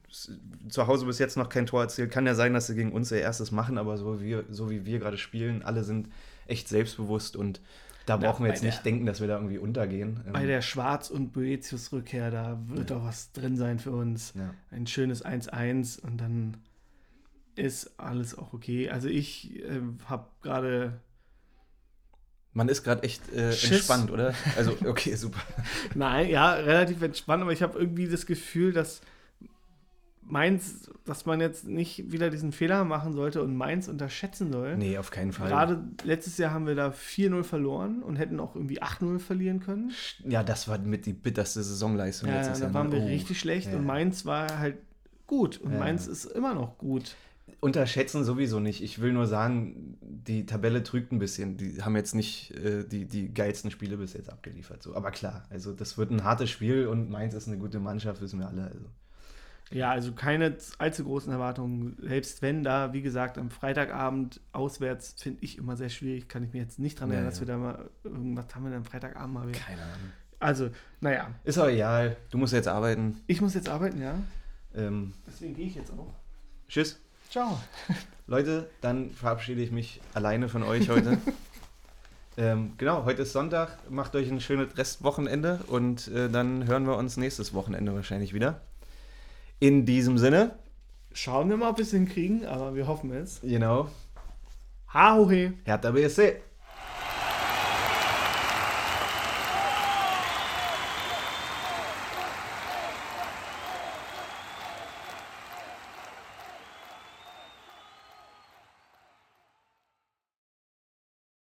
zu Hause bis jetzt noch kein Tor erzielt. Kann ja sein, dass sie gegen uns ihr erstes machen, aber so wie wir, so wie wir gerade spielen, alle sind echt selbstbewusst und da brauchen wir jetzt nicht der- denken, dass wir da irgendwie untergehen. Ähm, Bei der Schwarz- und Boetius-Rückkehr, da wird Ja. doch was drin sein für uns. ja. Ein schönes 1-1 und dann ist alles auch okay. Also ich äh, habe gerade Man ist gerade echt äh, entspannt, oder? Also, okay, super. [LAUGHS] Nein, ja, relativ entspannt, aber ich habe irgendwie das Gefühl, dass Mainz, dass man jetzt nicht wieder diesen Fehler machen sollte und Mainz unterschätzen soll. Nee, auf keinen Fall. Gerade letztes Jahr haben wir da 4-0 verloren und hätten auch irgendwie 8-0 verlieren können. Ja, das war mit die bitterste Saisonleistung Ja, letztes da Jahr. waren ne? wir Oh. richtig schlecht Ja. und Mainz war halt gut und Ja. Mainz ist immer noch gut. Unterschätzen sowieso nicht. Ich will nur sagen, die Tabelle trügt ein bisschen. Die haben jetzt nicht äh, die, die geilsten Spiele bis jetzt abgeliefert. So. Aber klar, also das wird ein hartes Spiel und Mainz ist eine gute Mannschaft, wissen wir alle. Also. Ja, also keine allzu großen Erwartungen. Selbst wenn da, wie gesagt, am Freitagabend auswärts finde ich immer sehr schwierig, kann ich mir jetzt nicht dran erinnern, dass ja. wir da mal irgendwas haben wir denn am Freitagabend mal wieder. Keine Ahnung. Also, naja, Ist auch egal. Du musst jetzt arbeiten. ich muss jetzt arbeiten, ja. Ähm, Deswegen gehe ich jetzt auch. tschüss. Ciao. [LAUGHS] Leute, dann verabschiede ich mich alleine von euch heute. [LAUGHS] ähm, genau, heute ist Sonntag. Macht euch ein schönes Restwochenende und äh, dann hören wir uns nächstes Wochenende wahrscheinlich wieder. In diesem Sinne, Schauen wir mal, ob wir es hinkriegen, aber wir hoffen es. genau, Ha, ho, he. Hertha BSC.